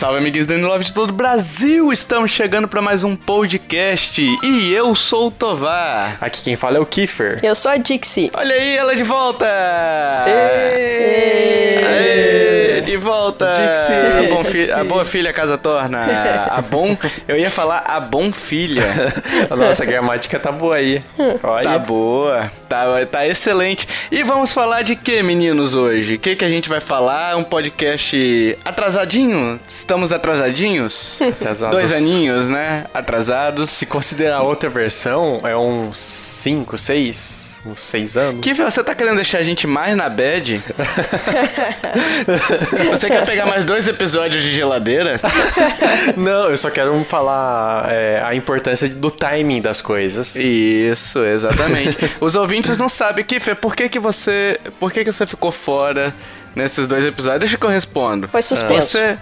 Salve, amiguinhos do Love de todo o Brasil! Estamos chegando para mais um podcast e eu sou o Tovar. Aqui quem fala é o Kiefer. Eu sou a Dixie. Olha aí, ela de volta! Êêêê! Volta! Dixie, a, bom fi- Dixie. a boa filha casa torna. A bom, eu ia falar a bom filha. A nossa gramática tá boa aí. Olha. Tá boa, tá, tá excelente. E vamos falar de que, meninos, hoje? O que, que a gente vai falar? Um podcast atrasadinho? Estamos atrasadinhos? Atrasados. Dois aninhos, né? Atrasados. Se considerar a outra versão, é uns 5, 6, uns 6 anos. Que você tá querendo deixar a gente mais na bad? você quer pegar mais dois episódios de geladeira? Não, eu só quero falar é, a importância do timing das coisas. Isso, exatamente. Os ouvintes não sabem, Kiffer, por que que você, por que que você ficou fora nesses dois episódios? Deixa que eu respondo. Foi suspenso. Você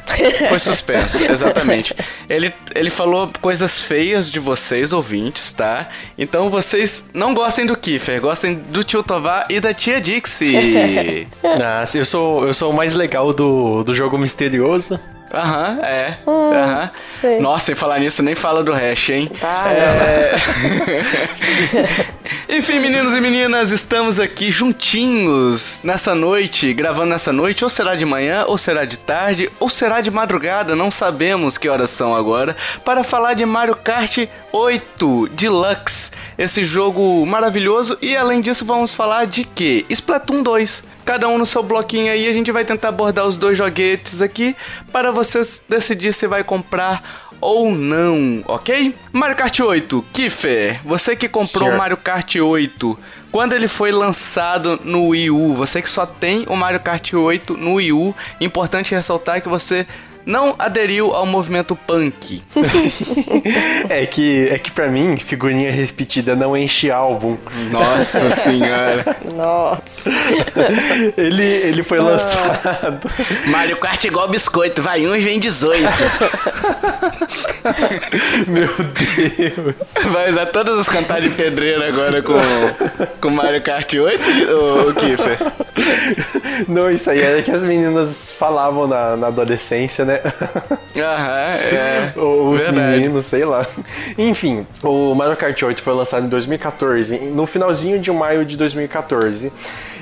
foi suspenso, exatamente. Ele, ele falou coisas feias de vocês, ouvintes, tá? Então vocês não gostem do Kiffer, gostem do tio Tovar e da tia Dixie. Ah, eu sou, eu sou o mais legal do, do jogo misterioso. Aham, é. Aham. sei. Nossa, e falar nisso, nem fala do hash, hein? Tá, É... Enfim, meninos e meninas, estamos aqui juntinhos nessa noite, gravando nessa noite, ou será de manhã, ou será de tarde, ou será de madrugada, não sabemos que horas são agora, para falar de Mario Kart 8 Deluxe, esse jogo maravilhoso, e além disso vamos falar de quê? Splatoon 2. Cada um no seu bloquinho aí, a gente vai tentar abordar os dois joguetes aqui para vocês decidir se vai comprar ou não, ok? Mario Kart 8, Kiffer, você que comprou o Mario Kart 8, quando ele foi lançado no Wii U, você que só tem o Mario Kart 8 no Wii U, importante ressaltar que você não aderiu ao movimento punk. É que, é que pra mim, figurinha repetida não enche álbum. Nossa senhora. Nossa. Ele, ele foi lançado. Mario Kart igual biscoito, vai um e vem 18. Meu Deus. Vai usar todas as cantadas de pedreiro agora com, com Mario Kart 8, o, o Kiffer? Não, isso aí era que as meninas falavam na, na adolescência, né? Aham, é. Ou os Verdade. meninos, sei lá. Enfim, o Mario Kart 8 foi lançado em 2014, no finalzinho de maio de 2014.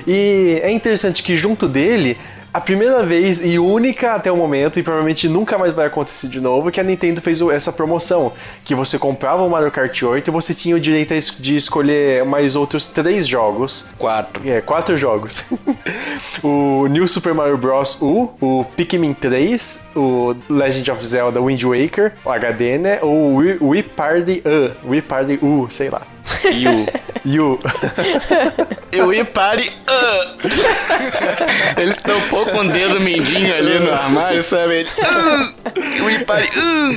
E é interessante que junto dele, a primeira vez e única até o momento, e provavelmente nunca mais vai acontecer de novo, que a Nintendo fez essa promoção, que você comprava o Mario Kart 8 e você tinha o direito de escolher mais outros três jogos. Quatro. É, quatro jogos. o New Super Mario Bros. U, o Pikmin 3, o Legend of Zelda Wind Waker, o HD, né? Ou o Wii- Wii Party U, Wii Party U, sei lá. E o. U. Eu ia pare. ah. Ele tampou com o dedo mindinho ali no armário, sabe? Ele. ah. Eu ia pare. ah.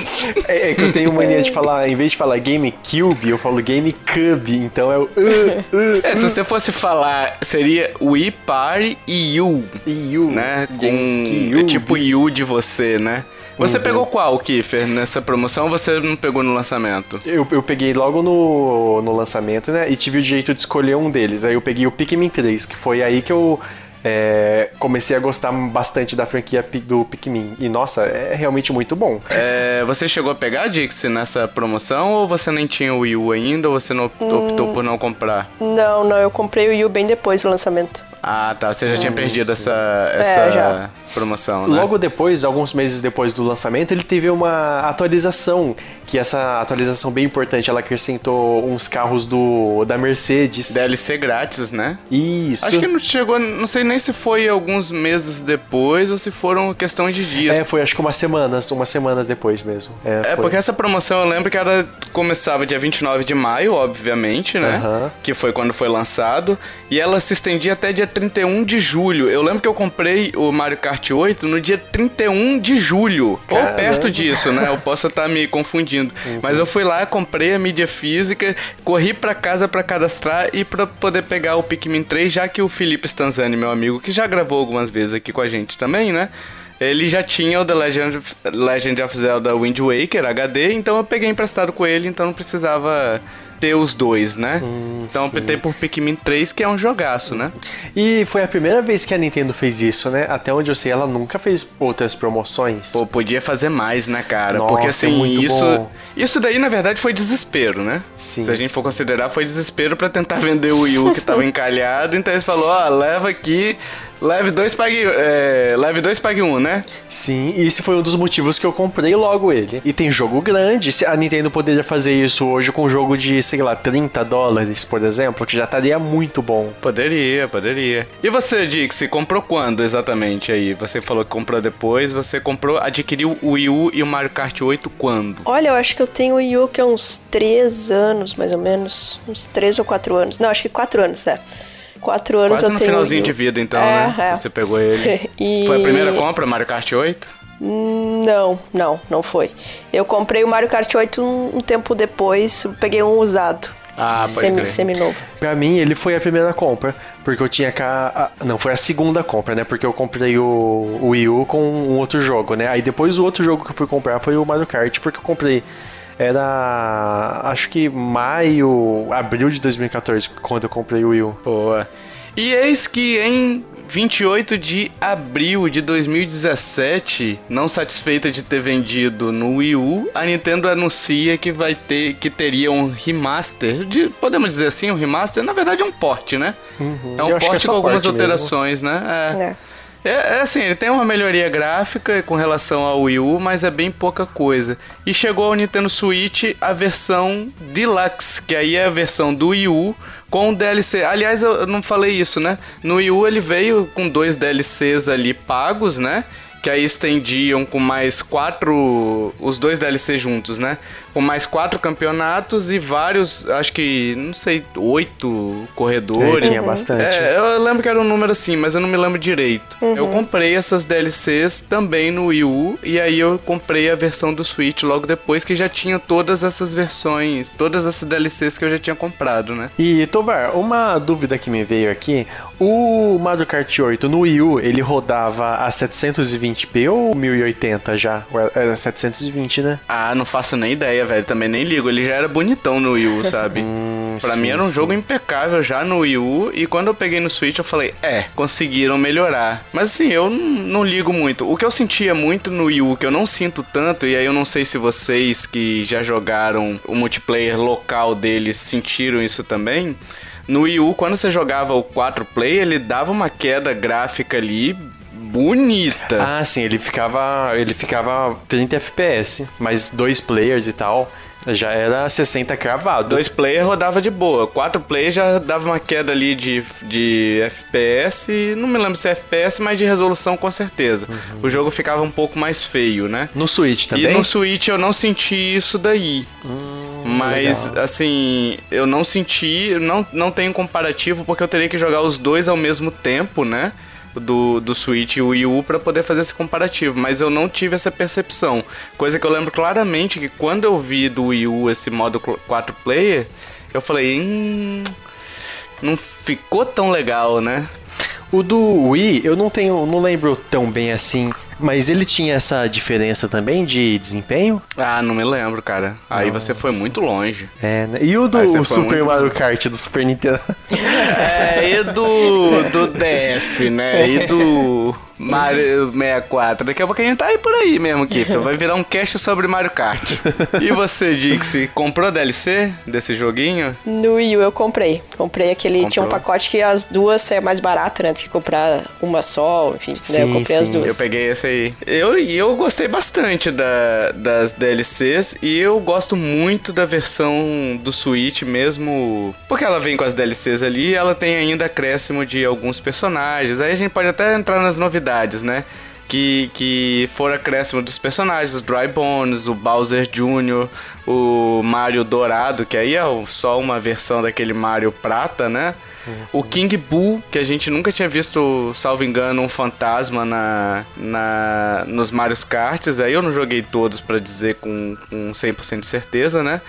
é, é que eu tenho mania de falar, em vez de falar GameCube, eu falo GameCube, então é o U, U, É, se você fosse falar, seria We Party e You, e U, né? Com. É tipo You de você, né? Você pegou qual, Kiffer, nessa promoção ou você não pegou no lançamento? Eu, eu peguei logo no, no lançamento, né? E tive o direito de escolher um deles. Aí eu peguei o Pikmin 3, que foi aí que eu é, comecei a gostar bastante da franquia do Pikmin. E nossa, é realmente muito bom. É, você chegou a pegar, Dixie, nessa promoção ou você nem tinha o Wii U ainda ou você não op- optou por não comprar? Não, não, eu comprei o Wii U bem depois do lançamento. Ah, tá. Você já tinha perdido essa, essa já. promoção, né? Logo depois, alguns meses depois do lançamento, ele teve uma atualização, que essa atualização bem importante, ela acrescentou uns carros do da Mercedes. DLC grátis, né? Isso. Acho que não chegou, não sei nem se foi alguns meses depois ou se foram questão de dias. É, foi acho que umas semanas, umas semanas depois mesmo. É, É, porque essa promoção eu lembro que ela começava dia 29 de maio, obviamente, né? Aham. Que foi quando foi lançado. E ela se estendia até dia 31 de julho. Eu lembro que eu comprei o Mario Kart 8 no dia 31 de julho. Ou Caramba. perto disso, né? Eu posso estar me confundindo. Mas eu fui lá, comprei a mídia física, corri pra casa pra cadastrar e pra poder pegar o Pikmin 3, já que o Felipe Stanzani, meu amigo, que já gravou algumas vezes aqui com a gente também, né? Ele já tinha o The Legend of, Legend of Zelda Wind Waker HD, então eu peguei emprestado com ele, então não precisava ter os dois, né? então optei por Pikmin 3, que é um jogaço, né? E foi a primeira vez que a Nintendo fez isso, né? Até onde eu sei, ela nunca fez outras promoções. Pô, podia fazer mais, né, cara? Nossa, Porque assim, muito isso, bom. isso daí na verdade foi desespero, né? Sim, Se a gente sim. for considerar, foi desespero pra tentar vender o Wii U que tava encalhado. Então eles falaram: ó, leva aqui, leve dois, pague, é, leve dois, pague um, né? Sim, e esse foi um dos motivos que eu comprei logo ele. E tem jogo grande. Se A Nintendo poderia fazer isso hoje com um jogo de, sei lá, 30 dólares, por exemplo, que já estaria muito bom. Poderia, poderia. E você, Dixie, comprou quando exatamente aí? Você falou que comprou depois, você comprou, adquiriu o Wii U e o Mario Kart 8 quando? Olha, eu acho que eu tenho o Wii U que é uns 3 anos, mais ou menos. Uns 3 ou 4 anos. Não, acho que 4 anos, é. 4 anos Quase eu no tenho o finalzinho de vida, então, É, né? é. Você pegou ele. E- Foi a primeira compra, Mario Kart 8? Não, não, não foi. Eu comprei o Mario Kart 8 um, um tempo depois, peguei um usado. Ah, semi, crer. semi-novo. Pra mim, ele foi a primeira compra, porque eu tinha cá. a- Não, foi a segunda compra, né? Porque eu comprei o, o Wii U com um outro jogo, né? Aí depois o outro jogo que eu fui comprar foi o Mario Kart, porque eu comprei. Era. Acho que maio, abril de 2014, quando eu comprei o Wii U. Boa. E eis que em 28 de abril de 2017, não satisfeita de ter vendido no Wii U, a Nintendo anuncia que vai ter, que teria um remaster, de, podemos dizer assim, um remaster, na verdade é um port, né? É Uhum. Eu um que é com algumas port mesmo. alterações, né? É. É. É, é assim, ele tem uma melhoria gráfica com relação ao Wii U, mas é bem pouca coisa. E chegou ao Nintendo Switch a versão Deluxe, que aí é a versão do Wii U com DLC. Aliás, eu não falei isso, né? No Wii U ele veio com dois DLCs ali pagos, né? Que aí estendiam com mais quatro. Os dois DLCs juntos, né? Com mais quatro campeonatos e vários, acho que, não sei, oito corredores. É, tinha bastante. É, eu lembro que era um número assim, mas eu não me lembro direito. Eu comprei essas DLCs também no Wii U, e aí eu comprei a versão do Switch logo depois que já tinha todas essas versões, todas essas DLCs que eu já tinha comprado, né? E, Tovar, uma dúvida que me veio aqui: o Mario Kart 8 no Wii U, ele rodava a 720p ou 1080 já? Era 720, né? Ah, não faço nem ideia, velho. Também nem ligo. Ele já era bonitão no Wii U, sabe? pra sim, mim era um sim. jogo impecável já no Wii U. E quando eu peguei no Switch, eu falei, é, conseguiram melhorar. Mas assim, eu não, ligo muito. O que eu sentia muito no Wii U, que eu não sinto tanto, e aí eu não sei se vocês que já jogaram o multiplayer local deles sentiram isso também. No Wii U, quando você jogava o 4 player, ele dava uma queda gráfica ali bonita. Ah, sim, ele ficava, ele ficava 30 FPS, mas dois players e tal, já era 60 cravado. Dois player rodava de boa. Quatro player já dava uma queda ali de, de FPS. Não me lembro se é FPS, mas de resolução com certeza. O jogo ficava um pouco mais feio, né? No Switch E também? no Switch eu não senti isso daí. Mas, legal. assim, eu não senti, não, não tenho comparativo porque eu teria que jogar os dois ao mesmo tempo, né? Do, do Switch e o Wii U pra poder fazer esse comparativo, mas eu não tive essa percepção. Coisa que eu lembro claramente que quando eu vi do Wii U esse modo 4 player, eu falei, hum, não ficou tão legal, né? O do Wii, eu não tenho, não lembro tão bem assim, mas ele tinha essa diferença também de desempenho? Ah, não me lembro, cara. Aí você foi muito longe. É, né? E o do o Super muito- Mario Kart do Super Nintendo? É, e do, do DS, né? E do Mario 64. Daqui a pouco a gente tá aí por aí mesmo, Kiffer. Vai virar um cast sobre Mario Kart. E você, Dixie, comprou DLC desse joguinho? No Wii U eu comprei. Comprei aquele. Tinha um Comprou? pacote que as duas saia mais barato, né? Do que comprar uma só, enfim. né? Eu Sim, comprei as sim. duas. Eu peguei esse Eu, eu gostei bastante da, das DLCs e eu gosto muito da versão do Switch mesmo, porque ela vem com as DLCs ali e ela tem ainda acréscimo de alguns personagens. Aí a gente pode até entrar nas novidades, né? Que, que foram acréscimo dos personagens, o Dry Bones, o Bowser Jr., o Mario Dourado, que aí é só uma versão daquele Mario Prata, né? O King Boo, que a gente nunca tinha visto, salvo engano, um fantasma na, na, nos Mario Karts. Aí eu não joguei todos pra dizer com, com 100% de certeza, né?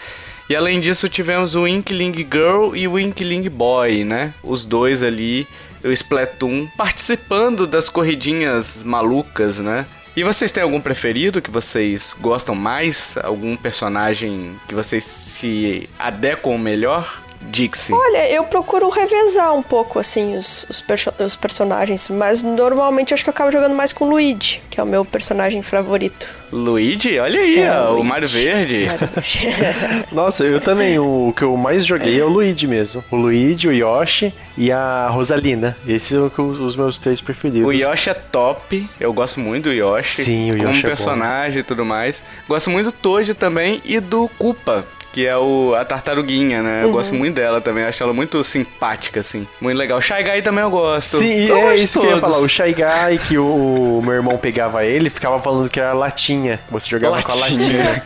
E além disso, tivemos o Inkling Girl e o Inkling Boy, né? Os dois ali, o Splatoon, participando das corridinhas malucas, né? E vocês têm algum preferido que vocês gostam mais? Algum personagem que vocês se adequam melhor? Dixie. Olha, eu procuro revezar um pouco, assim, os, os, perso os, personagens, mas normalmente eu acho que eu acabo jogando mais com o Luigi, que é o meu personagem favorito. Luigi? Olha aí, é, ó, o Mario Verde. Nossa, eu também, o que eu mais joguei é o Luigi mesmo. O Luigi, o Yoshi e a Rosalina. Esses são os meus três preferidos. O Yoshi é top, eu gosto muito do Yoshi. Sim, o Yoshi como é personagem e tudo mais. Gosto muito do Toad também e do Koopa que é o, a tartaruguinha, né? Eu uhum. gosto muito dela também, acho ela muito simpática, assim. Muito legal. O Shy Guy também eu gosto. Sim, eu é isso todos. que eu ia falar. O Shy Guy, que o, o, meu irmão pegava ele, ficava falando que era latinha. Você jogava latinha. com a latinha.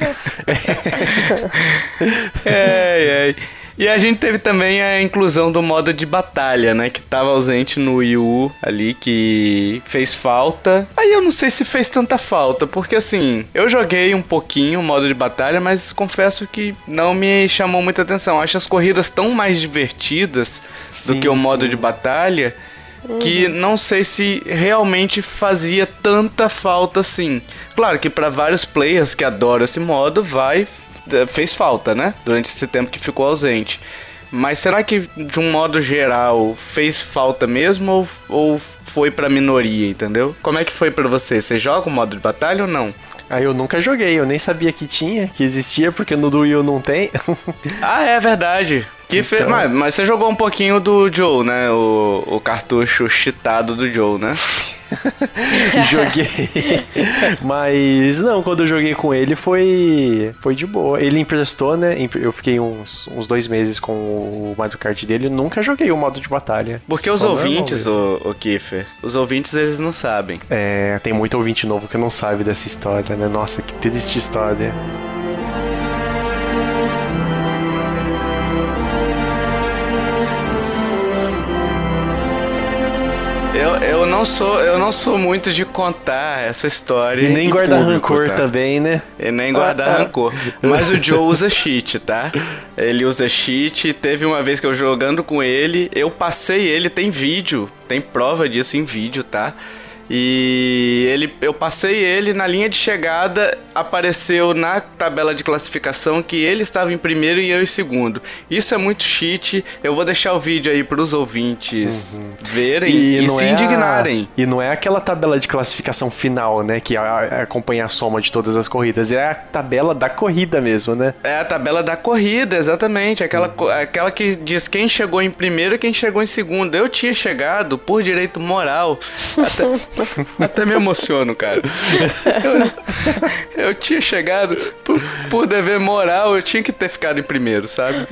é, é. E a gente teve também a inclusão do modo de batalha, né? Que tava ausente no Wii U ali, que fez falta. Aí eu não sei se fez tanta falta, porque assim, eu joguei um pouquinho o modo de batalha, mas confesso que não me chamou muita atenção. Acho as corridas tão mais divertidas sim, do que o modo sim. de batalha que uhum. não sei se realmente fazia tanta falta assim. Claro que para vários players que adoram esse modo vai fez falta, né? Durante esse tempo que ficou ausente. Mas será que, de um modo geral, fez falta mesmo ou, ou foi pra minoria, entendeu? Como é que foi para você? Você joga o modo de batalha ou não? Ah, eu nunca joguei, eu nem sabia que tinha, que existia, porque no do Wii não tem. ah, é verdade. Que então... fe... mas, mas, você jogou um pouquinho do Joe, né? O, o cartucho cheatado do Joe, né? joguei. Mas não, quando eu joguei com ele foi foi de boa. Ele emprestou, né? Eu fiquei uns, uns dois meses com o Mario Kart dele. Eu nunca joguei o modo de batalha. Porque os ouvintes, o, o Kiffer, os ouvintes eles não sabem. É, tem muito ouvinte novo que não sabe dessa história, né? Nossa, que triste história. Eu, não sou, eu não sou muito de contar essa história. E nem guardar rancor tá? também, né? E nem guardar ah, rancor. Mas o Joe usa cheat, tá? Ele usa cheat. Teve uma vez que eu jogando com ele, eu passei ele, tem vídeo, tem prova disso em vídeo, tá? E ele, eu passei ele na linha de chegada, apareceu na tabela de classificação que ele estava em primeiro e eu em segundo. Isso é muito cheat. Eu vou deixar o vídeo aí para os ouvintes uhum. verem e, e se é indignarem. A... E não é aquela tabela de classificação final, né, que acompanha a soma de todas as corridas, é a tabela da corrida mesmo, né? É a tabela da corrida, exatamente, aquela uhum. aquela que diz quem chegou em primeiro e quem chegou em segundo. Eu tinha chegado por direito moral até Até me emociono, cara. Eu, eu tinha chegado por, por, dever moral, eu tinha que ter ficado em primeiro, sabe?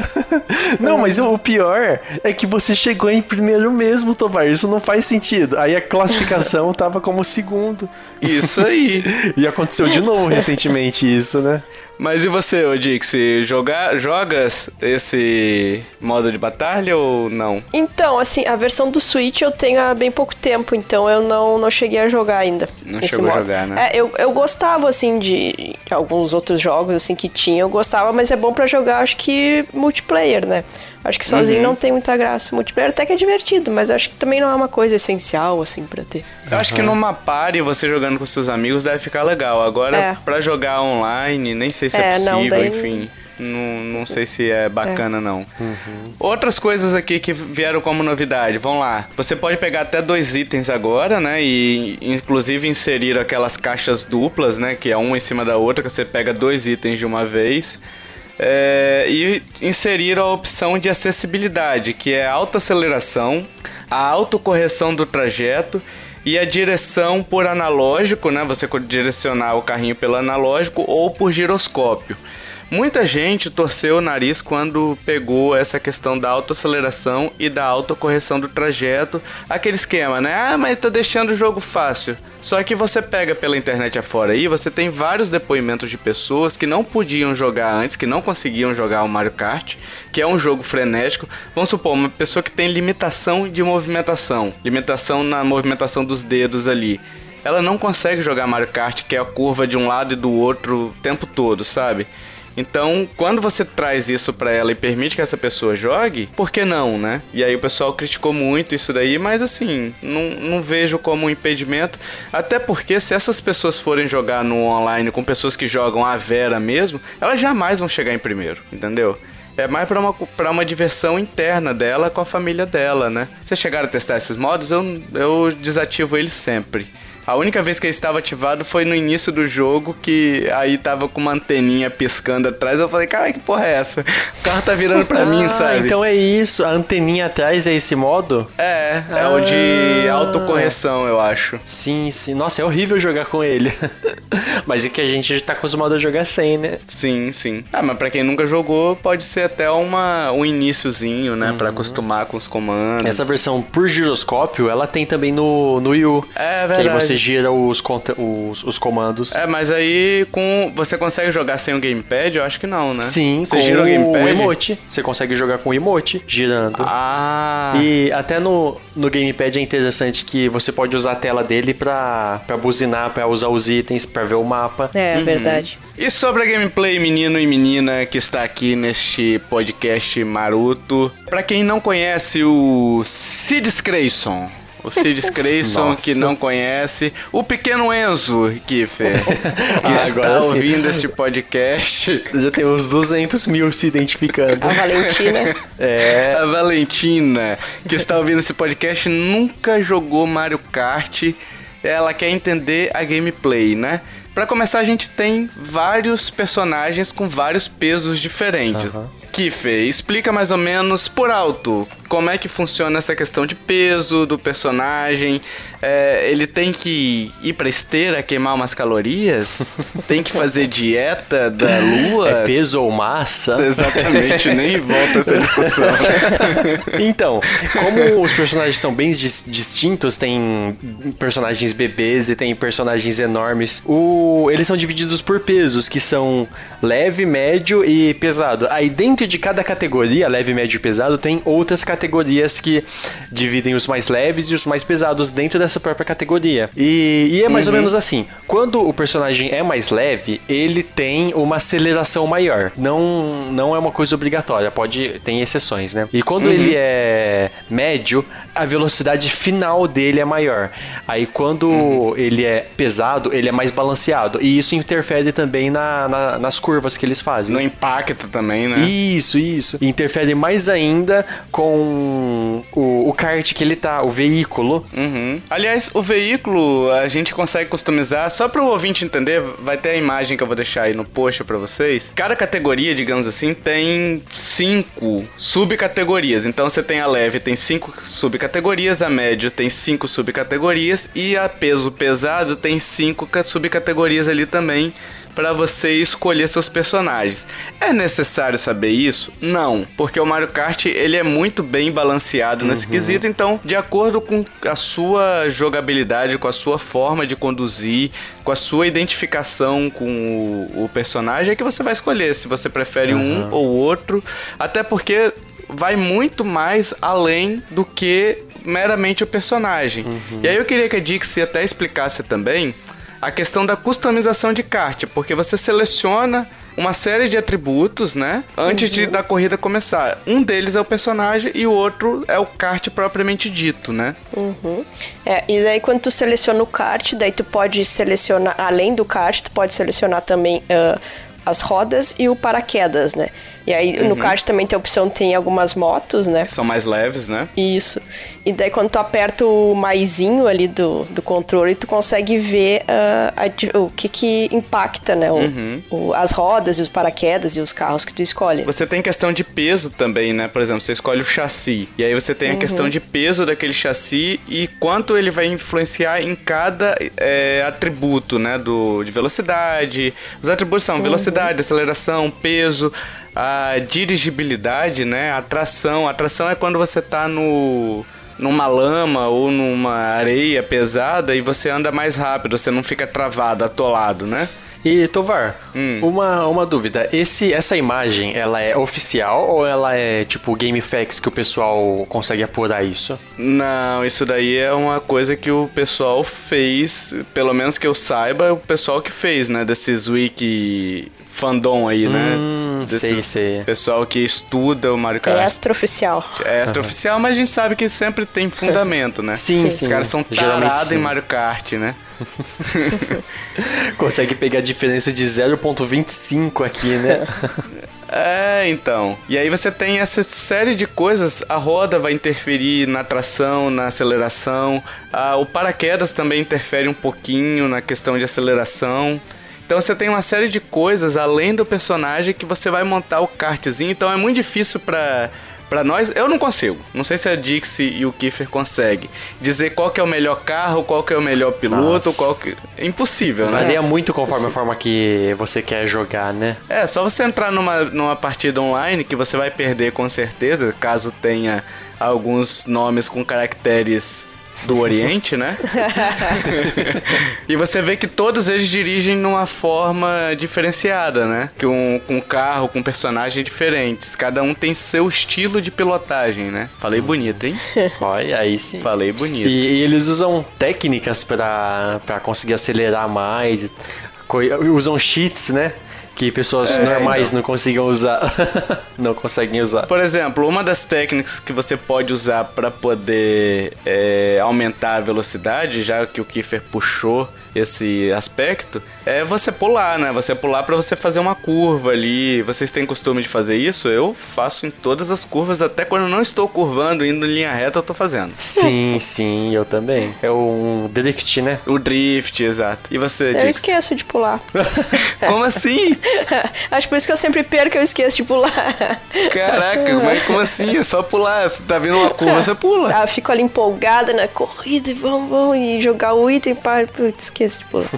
Não, mas o pior é que você chegou em primeiro mesmo, Tovar. Isso não faz sentido. Aí a classificação tava como segundo. Isso aí. E aconteceu de novo recentemente isso, né? Mas e você, Dixie? Joga, jogas esse modo de batalha ou não? Então, assim, a versão do Switch eu tenho há bem pouco tempo, então eu não, não cheguei a jogar ainda. Não chegou modo. a jogar, né? É, eu, eu gostava, assim, de alguns outros jogos, assim, que tinha, eu gostava, mas é bom para jogar, acho que multiplayer, né? Acho que sozinho uhum. não tem muita graça. Multiplayer até que é divertido, mas acho que também não é uma coisa essencial, assim, pra ter. Eu acho que numa party, você jogando com seus amigos, deve ficar legal. Agora, é. pra jogar online, nem sei se é, é possível, não, daí... enfim. Não, não sei se é bacana, é. não. Uhum. Outras coisas aqui que vieram como novidade, vamos lá. Você pode pegar até dois itens agora, né? E inclusive inserir aquelas caixas duplas, né? Que é uma em cima da outra, que você pega dois itens de uma vez. É, e inserir a opção de acessibilidade, que é a alta aceleração, a autocorreção do trajeto e a direção por analógico, né? Você direcionar o carrinho pelo analógico ou por giroscópio. Muita gente torceu o nariz quando pegou essa questão da autoaceleração e da autocorreção do trajeto. Aquele esquema, né? Ah, mas tá deixando o jogo fácil. Só que você pega pela internet afora aí, você tem vários depoimentos de pessoas que não podiam jogar antes, que não conseguiam jogar o Mario Kart, que é um jogo frenético. Vamos supor, uma pessoa que tem limitação de movimentação, limitação na movimentação dos dedos ali ela não consegue jogar Mario Kart, que é a curva de um lado e do outro o tempo todo, sabe? Então, quando você traz isso para ela e permite que essa pessoa jogue, por que não, né? E aí o pessoal criticou muito isso daí, mas assim, não, não vejo como um impedimento. Até porque se essas pessoas forem jogar no online com pessoas que jogam a Vera mesmo, elas jamais vão chegar em primeiro, entendeu? É mais pra uma, pra uma diversão interna dela com a família dela, né? Vocês chegaram a testar esses modos? Eu, eu desativo eles sempre. A única vez que ele estava ativado foi no início do jogo, que aí tava com uma anteninha piscando atrás. Eu falei, cara, que porra é essa? O carro tá virando pra ah, mim, sabe? Então é isso, a anteninha atrás é esse modo? É, é ah. o de ah. autocorreção, eu acho. Sim, sim. Nossa, é horrível jogar com ele. mas é que a gente tá acostumado a jogar sem, né? Sim, sim. Ah, mas pra quem nunca jogou, pode ser até uma, um iníciozinho, né? Uhum. Pra acostumar com os comandos. Essa versão por giroscópio, ela tem também no, no Wii U. É, verdade. Que aí você gira os, os, os comandos. É, mas aí com você consegue jogar sem o gamepad? Eu acho que não, né? Sim, você gira o gamepad. O emote. Você consegue jogar com o emote girando. Ah. E até no, no gamepad é interessante que você pode usar a tela dele pra, pra buzinar, pra usar os itens, pra ver o mapa. É, uhum. verdade. E sobre a gameplay, menino e menina que está aqui neste podcast maroto. Pra quem não conhece o Sid Creyson, o Cid Creyson, que não conhece. O pequeno Enzo, Kiffer, que ah, está ouvindo este podcast. Já tem uns 200 mil se identificando. A Valentina. É. A Valentina, que está ouvindo esse podcast, nunca jogou Mario Kart. Ela quer entender a gameplay, né? Para começar, a gente tem vários personagens com vários pesos diferentes. Uhum. Kiffer, explica mais ou menos por alto como é que funciona essa questão de peso do personagem. É, ele tem que ir pra esteira queimar umas calorias? tem que fazer dieta da lua? É peso ou massa? Exatamente, nem volta essa discussão. então, como os personagens são bem dis distintos, tem personagens bebês e tem personagens enormes, o... eles são divididos por pesos, que são leve, médio e pesado. Aí dentro de cada categoria, leve, médio e pesado, tem outras categorias categorias que dividem os mais leves e os mais pesados dentro dessa própria categoria. E, e é mais uhum. ou menos assim: quando o personagem é mais leve, ele tem uma aceleração maior. Não, não é uma coisa obrigatória, pode tem exceções, né? E quando uhum. ele é médio, a velocidade final dele é maior. Aí quando uhum. ele é pesado, ele é mais balanceado. E isso interfere também na, na, nas curvas que eles fazem. No impacto também, né? Isso, isso. E interfere mais ainda com o, o kart que ele tá, o veículo. Uhum. Aliás, o veículo a gente consegue customizar, só para o ouvinte entender, vai ter a imagem que eu vou deixar aí no post para vocês. Cada categoria, digamos assim, tem cinco subcategorias. Então você tem a leve, tem cinco subcategorias a médio tem cinco subcategorias e a peso pesado tem cinco subcategorias ali também para você escolher seus personagens. É necessário saber isso? Não, porque o Mario Kart ele é muito bem balanceado uhum. nesse quesito, então, de acordo com a sua jogabilidade, com a sua forma de conduzir, com a sua identificação com o, o personagem, é que você vai escolher se você prefere uhum. um ou outro, até porque vai muito mais além do que meramente o personagem. Uhum. E aí eu queria que a Dixie até explicasse também a questão da customização de kart, porque você seleciona uma série de atributos, né? Antes uhum. de da corrida começar. Um deles é o personagem e o outro é o kart propriamente dito, né? Uhum. É, e daí quando tu seleciona o kart, daí tu pode selecionar, além do kart, tu pode selecionar também uh, as rodas e o paraquedas, né? E aí uhum. no kart também tem a opção, tem algumas motos, né? São mais leves, né? Isso. E daí quando tu aperta o maisinho ali do, do controle, tu consegue ver uh, a, o que que impacta, né? O, uhum. o, as rodas e os paraquedas e os carros que tu escolhe. Você tem questão de peso também, né? Por exemplo, você escolhe o chassi. E aí você tem a uhum. questão de peso daquele chassi e quanto ele vai influenciar em cada é, atributo, né? Do, de velocidade. Os atributos são velocidade, aceleração, peso a dirigibilidade, né? A tração. A tração é quando você tá no numa lama ou numa areia pesada e você anda mais rápido, você não fica travado, atolado, né? E Tovar, hum. uma, uma dúvida. Esse, essa imagem, ela é oficial ou ela é tipo GameFAQs que o pessoal consegue apurar isso? Não, isso daí é uma coisa que o pessoal fez, pelo menos que eu saiba, o pessoal que fez, né? Desses wiki fandom aí, né? Hum, sei, sei. Pessoal que estuda o Mario Kart. É extraoficial. É extraoficial, mas a gente sabe que sempre tem fundamento, né? Sim, sim. Os caras são tarados em. Mario Kart, né? Consegue pegar a diferença de 0.25 aqui, né? É, então. E aí você tem essa série de coisas. A roda vai interferir na tração, na aceleração. Ah, o paraquedas também interfere um pouquinho na questão de aceleração. Então você tem uma série de coisas além do personagem que você vai montar o kartzinho. Então é muito difícil pra, pra nós. Eu não consigo. Não sei se a Dixie e o Kiefer conseguem dizer qual que é o melhor carro, qual que é o melhor piloto, Nossa. qual que. É impossível, né? Varia muito conforme a forma que você quer jogar, né? É, só você entrar numa, numa partida online que você vai perder com certeza, caso tenha alguns nomes com caracteres do Oriente, né? e você vê que todos eles dirigem numa forma diferenciada, né? Um, com carro, com personagens diferentes. Cada um tem seu estilo de pilotagem, né? Falei bonito, hein? Olha, aí sim. Falei bonito. E, e eles usam técnicas pra, pra conseguir acelerar mais. Usam cheats, né? Que pessoas normais não conseguem usar. não conseguem usar. Por exemplo, uma das técnicas que você pode usar para poder é, aumentar a velocidade, já que o Kiefer puxou esse aspecto, é você pular, né? Você pular para você fazer uma curva ali. Vocês têm costume de fazer isso? Eu faço em todas as curvas, até quando eu não estou curvando, indo em linha reta, eu tô fazendo. Sim, sim, eu também. É um drift, né? O drift, exato. E você, Eu Dix? esqueço de pular. Como assim? Acho por isso que eu sempre perco, eu esqueço de pular. Caraca, mas como assim? É só pular. Você tá vindo uma curva, você pula. Ah, eu fico ali empolgada na corrida e vamos, vamos, e jogar o item para. Putz, esqueço de pular.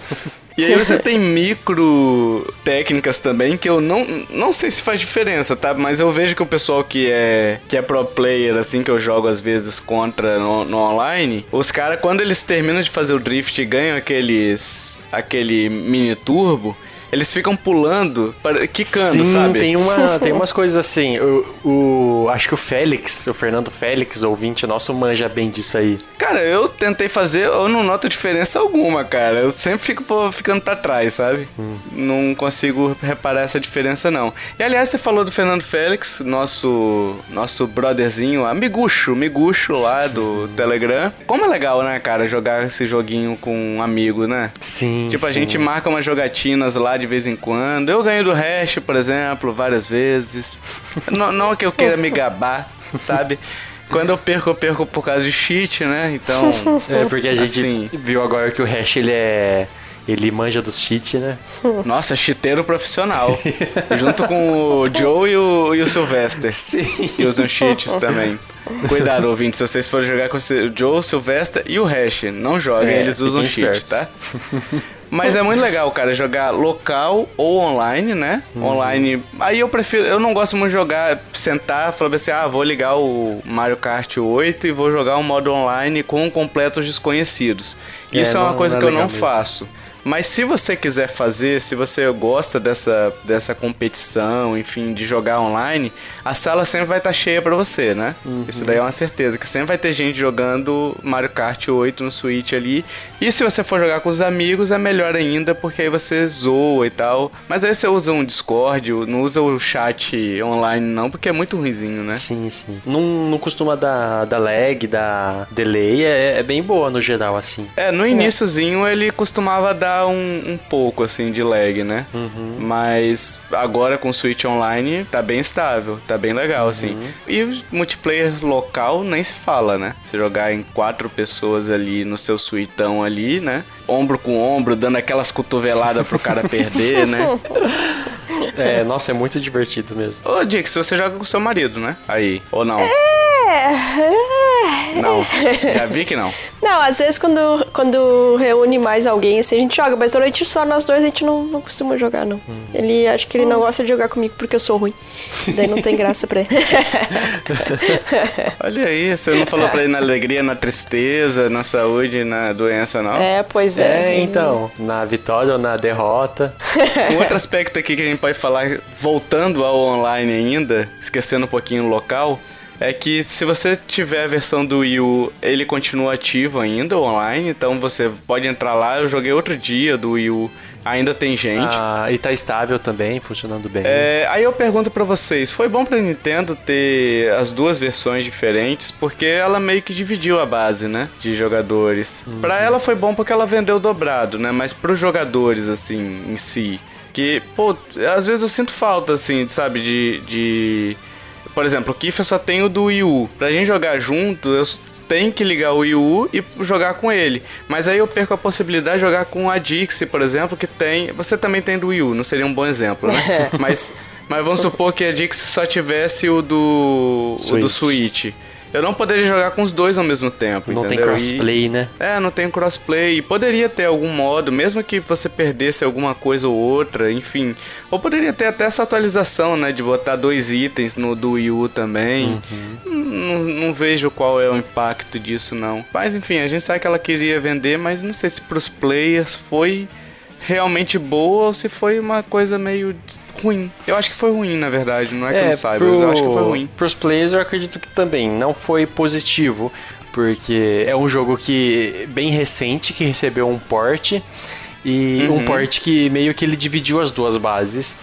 E aí você tem micro técnicas também que eu não, não sei se faz diferença, tá? Mas eu vejo que o pessoal que é que é pro player, assim, que eu jogo às vezes contra no, no online, os caras, quando eles terminam de fazer o drift e ganham aqueles. aquele mini turbo, eles ficam pulando, quicando, Sim, sabe? tem, uma, tem umas coisas assim. O, o- acho que o Félix, o Fernando Félix, ouvinte nosso, manja bem disso aí. Cara, eu tentei fazer, eu não noto diferença alguma, cara. Eu sempre fico pô, ficando pra trás, sabe? Não consigo reparar essa diferença, não. E aliás, você falou do Fernando Félix, nosso nosso brotherzinho, amigucho, migucho lá do Telegram. Como é legal, né, cara, jogar esse joguinho com um amigo, né? Sim. Tipo, a sim. gente marca umas jogatinas lá de vez em quando. Eu ganho do Hash, por exemplo, várias vezes. não, não que eu queira me gabar, sabe? Quando eu perco, eu perco por causa de cheat, né? Então. É porque a gente assim, viu agora que o Hash ele é. Ele manja dos cheats, né? Nossa, chiteiro profissional. Junto com o Joe e o, e o Sylvester. Sim. Que usam cheats também. Cuidado, ouvintes, se vocês forem jogar com o Joe, o Sylvester e o Hash, não joguem, É, eles usam cheat, espertos. tá? Mas é muito legal, cara, jogar local ou online, né? Uhum. Online. Aí eu prefiro, eu não gosto muito de jogar, sentar, falar assim, ah, vou ligar o Mario Kart 8 e vou jogar um modo online com completos desconhecidos. É, Isso é, uma não- coisa não é que eu não mesmo. faço. Mas se você quiser fazer, se você gosta dessa, dessa competição, enfim, de jogar online, a sala sempre vai estar cheia pra você, né? Uhum. Isso daí é uma certeza, que sempre vai ter gente jogando Mario Kart 8 no Switch ali. E se você for jogar com os amigos, é melhor ainda, porque aí você zoa e tal. Mas aí você usa um Discord, não usa o chat online não, porque é muito ruizinho, né? Sim, sim. Não, não costuma dar, dar lag, dar delay, é, é bem boa no geral, assim. É, no iniciozinho ele costumava dar um, um pouco assim de lag, né? Mas agora com o Switch Online tá bem estável, tá bem legal assim. E o multiplayer local nem se fala, né? Se jogar em quatro pessoas ali no seu suitão ali, né? Ombro com ombro, dando aquelas cotoveladas pro cara perder, né? É, nossa, é muito divertido mesmo. Ô, Dix, você joga com seu marido, né? Aí, ou não? É. Não. Já vi que não. Não, às vezes quando, quando reúne mais alguém, assim, a gente joga, mas normalmente só nós dois a gente não, não costuma jogar, não. Ele acho que ele não gosta de jogar comigo porque eu sou ruim. Daí não tem graça pra ele. Olha aí, você não falou pra ele na alegria, na tristeza, na saúde, na doença, não? é, pois é. É, então, na vitória ou na derrota. Um outro aspecto aqui que a gente pode falar, voltando ao online ainda, esquecendo um pouquinho o local, é que se você tiver a versão do Wii U, ele continua ativo ainda, online, então você pode entrar lá. Eu joguei outro dia do Wii U Ainda tem gente. Ah, e tá estável também, funcionando bem. É, aí eu pergunto para vocês, foi bom pra Nintendo ter as duas versões diferentes, porque ela meio que dividiu a base, né, de jogadores. Uhum. Para ela foi bom porque ela vendeu dobrado, né, mas pros jogadores, assim, em si, que, pô, às vezes eu sinto falta, assim, sabe, de... de... Por exemplo, o Kiffer só tem o do Wii U. Pra gente jogar junto, eu tem que ligar o Wii U e jogar com ele. Mas aí eu perco a possibilidade de jogar com a Dixie, por exemplo, que tem. Você também tem do Wii U, não seria um bom exemplo, né? mas, mas vamos supor que a Dixie só tivesse o do. Switch. o do Switch. Eu não poderia jogar com os dois ao mesmo tempo. Não entendeu? tem crossplay, e, né? É, não tem crossplay. E poderia ter algum modo, mesmo que você perdesse alguma coisa ou outra, enfim. Ou poderia ter até essa atualização, né? De botar dois itens no do Wii U também. Uhum. Não, não, vejo qual é o impacto disso, não. Mas enfim, a gente sabe que ela queria vender, mas não sei se pros players foi realmente boa ou se foi uma coisa meio ruim. Eu acho que foi ruim, na verdade, não é que é, eu não saiba, pro... eu acho que foi ruim. Pros players eu acredito que também não foi positivo, porque é um jogo que bem recente que recebeu um port e uhum. um port que meio que ele dividiu as duas bases.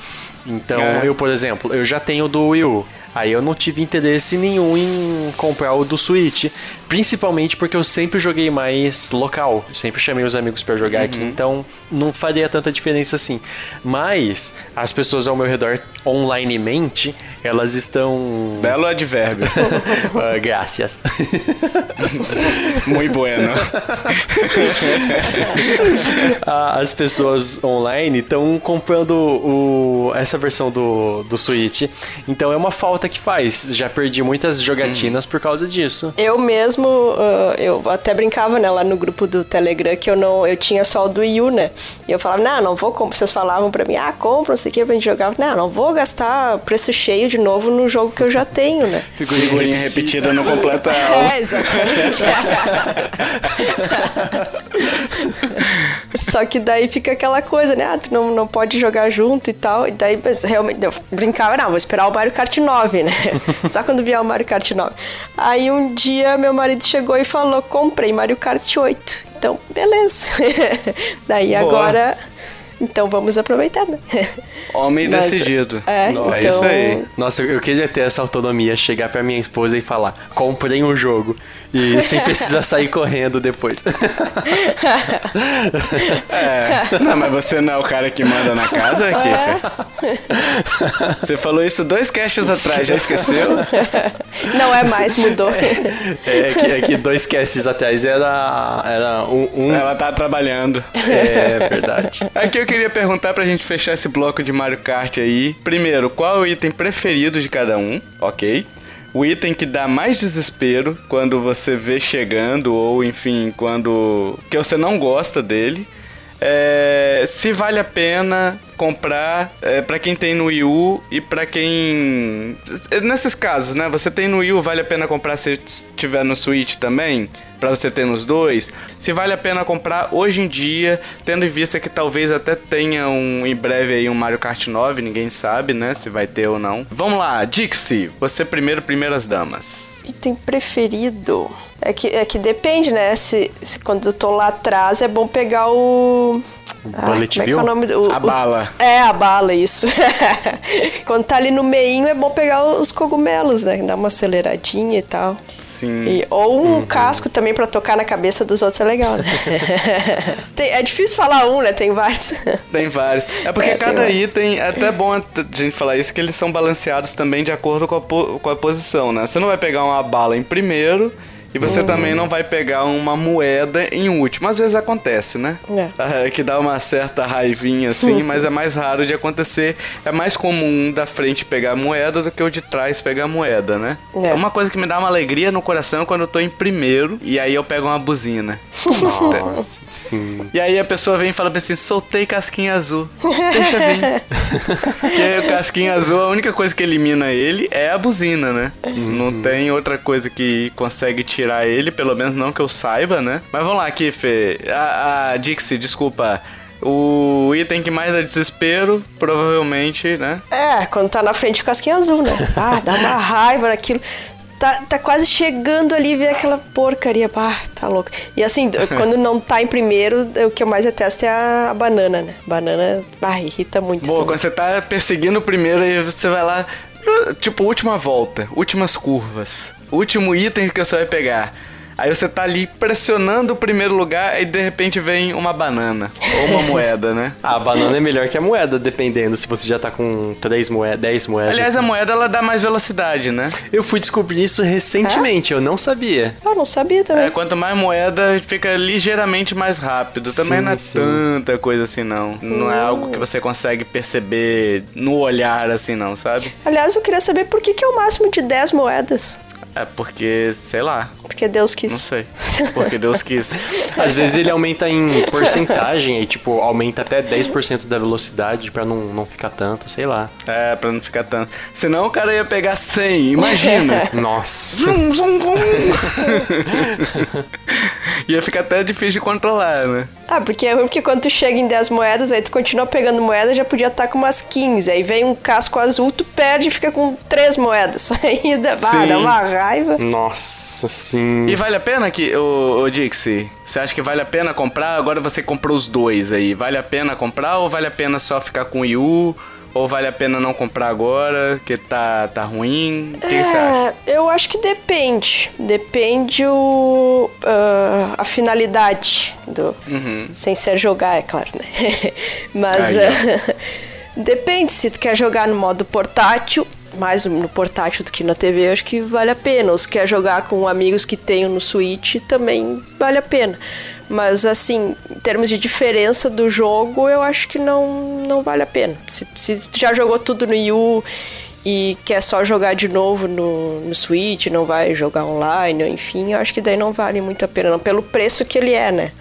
Então, é. eu, por exemplo, eu já tenho do Wii U. Aí eu não tive interesse nenhum em comprar o do Switch, principalmente porque eu sempre joguei mais local, sempre chamei os amigos para jogar uhum. aqui, então não faria tanta diferença assim. Mas as pessoas ao meu redor onlinemente, elas estão belo advérbio. uh, graças. Muito bueno. as pessoas online estão comprando o, essa versão do, do Switch, então é uma falta que faz. Já perdi muitas jogatinas hum. por causa disso. Eu mesmo, uh, eu até brincava né, lá no grupo do Telegram que eu não, eu tinha só o do Wii U, né? E eu falava, não, não vou comprar. Vocês falavam pra mim, ah, compra, não sei o que, pra gente jogar. Não, não vou gastar preço cheio de novo no jogo que eu já tenho, né? Figurinha repetida no completa. é, exatamente. Só que daí fica aquela coisa, né? Ah, tu não, não pode jogar junto e tal. E daí, mas realmente, eu brincava, não, vou esperar o Mario Kart 9, né? Só quando vier o Mario Kart 9. Aí um dia meu marido chegou e falou: comprei Mario Kart 8. Então, beleza. daí Boa. agora então vamos aproveitar, né? Homem Mas, decidido. É, então... é isso então aí. Nossa, eu queria ter essa autonomia, chegar pra minha esposa e falar: comprei um jogo. E sem precisar sair correndo depois. é. Não, mas você não é o cara que manda na casa aqui. É. Você falou isso dois casts atrás, já esqueceu? Não é mais, mudou. É, é, que, é que dois casts atrás era, era um, um... Ela tá trabalhando. É verdade. Aqui eu queria perguntar pra gente fechar esse bloco de Mario Kart aí. Primeiro, qual é o item preferido de cada um? Ok. O item que dá mais desespero quando você vê chegando, ou enfim, quando. que você não gosta dele. É, se vale a pena comprar é, para quem tem no Wii U e para quem nesses casos, né? Você tem no Wii U, vale a pena comprar se tiver no Switch também, para você ter nos dois. Se vale a pena comprar hoje em dia, tendo em vista que talvez até tenha um em breve aí um Mario Kart 9, ninguém sabe, né, se vai ter ou não. Vamos lá, Dixie, você primeiro, primeiras damas. Item preferido. É que, é que depende, né? Se, se quando eu tô lá atrás é bom pegar o. Bullet ah, Bill? É, é o nome o, a bala. É, a bala, isso. Quando tá ali no meinho é bom pegar os cogumelos, né? Dar uma aceleradinha e tal. Sim. E, ou um uhum. casco também para tocar na cabeça dos outros é legal, né? tem, é difícil falar um, né? Tem vários. Tem vários. É porque é, cada item, é até bom a gente falar isso, que eles são balanceados também de acordo com a, com a posição, né? Você não vai pegar uma bala em primeiro e você uhum. também não vai pegar uma moeda em último. Às vezes acontece, né? É. é que dá uma certa raivinha assim, uhum. mas é mais raro de acontecer. É mais comum da frente pegar a moeda do que o de trás pegar a moeda, né? É. é uma coisa que me dá uma alegria no coração quando eu tô em primeiro e aí eu pego uma buzina. Nossa, sim. E aí a pessoa vem e fala assim: soltei casquinha azul. Deixa vir. e aí o casquinha azul, a única coisa que elimina ele é a buzina, né? Uhum. Não tem outra coisa que consegue tirar tirar ele, pelo menos não que eu saiba, né? Mas vamos lá Fê. A, a Dixie, desculpa. O item que mais dá desespero, provavelmente, né? É, quando tá na frente o casquinho azul, né? Ah, dá uma raiva naquilo tá, tá quase chegando ali e vê aquela porcaria. Ah, tá louco. E assim, quando não tá em primeiro, o que eu mais detesto é a, a banana, né? Banana, ah, irrita muito. Boa, quando você tá perseguindo o primeiro, aí você vai lá, tipo, última volta, últimas curvas, último item que você vai pegar. Aí você tá ali pressionando o primeiro lugar e de repente vem uma banana. Ou uma moeda, né? Ah, a banana é melhor que a moeda, dependendo se você já tá com 3 moedas, 10 moedas. Aliás, a moeda ela dá mais velocidade, né? Eu fui descobrir isso recentemente, é? eu não sabia. Ah, não sabia também. É, quanto mais moeda, fica ligeiramente mais rápido. Também sim, não é sim. tanta coisa assim, não. Não é algo que você consegue perceber no olhar, assim, não, sabe? Aliás, eu queria saber por que, que é o máximo de 10 moedas. É porque, sei lá. Porque Deus quis. Não sei. Porque Deus quis. Às vezes ele aumenta em porcentagem e, tipo, aumenta até 10% da velocidade pra não, não ficar tanto, sei lá. É, pra não ficar tanto. Senão o cara ia pegar 100, imagina. Nossa. Zum, zum, zum. ia ficar até difícil de controlar, né? Ah, porque é ruim porque quando tu chega em 10 moedas, aí tu continua pegando moedas, já podia estar tá com umas 15. Aí vem um casco azul, tu perde e fica com 3 moedas. Aí dá, ah, dá uma raiva. Nossa, sim. E vale a pena que, o, o Dixie, você acha que vale a pena comprar? Agora você comprou os dois aí. Vale a pena comprar ou vale a pena só ficar com o Yu? Ou vale a pena não comprar agora, que tá, tá ruim? O que, é, você acha? Eu acho que depende. Depende o, uh, a finalidade do. Uhum. Sem ser jogar, é claro, né? Mas uh, depende. Se tu quer jogar no modo portátil, mais no portátil do que na TV, acho que vale a pena. Ou se quer jogar com amigos que tenham no Switch, também vale a pena. Mas, assim, em termos de diferença do jogo, eu acho que não, não vale a pena. Se, se tu já jogou tudo no Yu e quer só jogar de novo no, no Switch, não vai jogar online, enfim, eu acho que daí não vale muito a pena, não, pelo preço que ele é, né?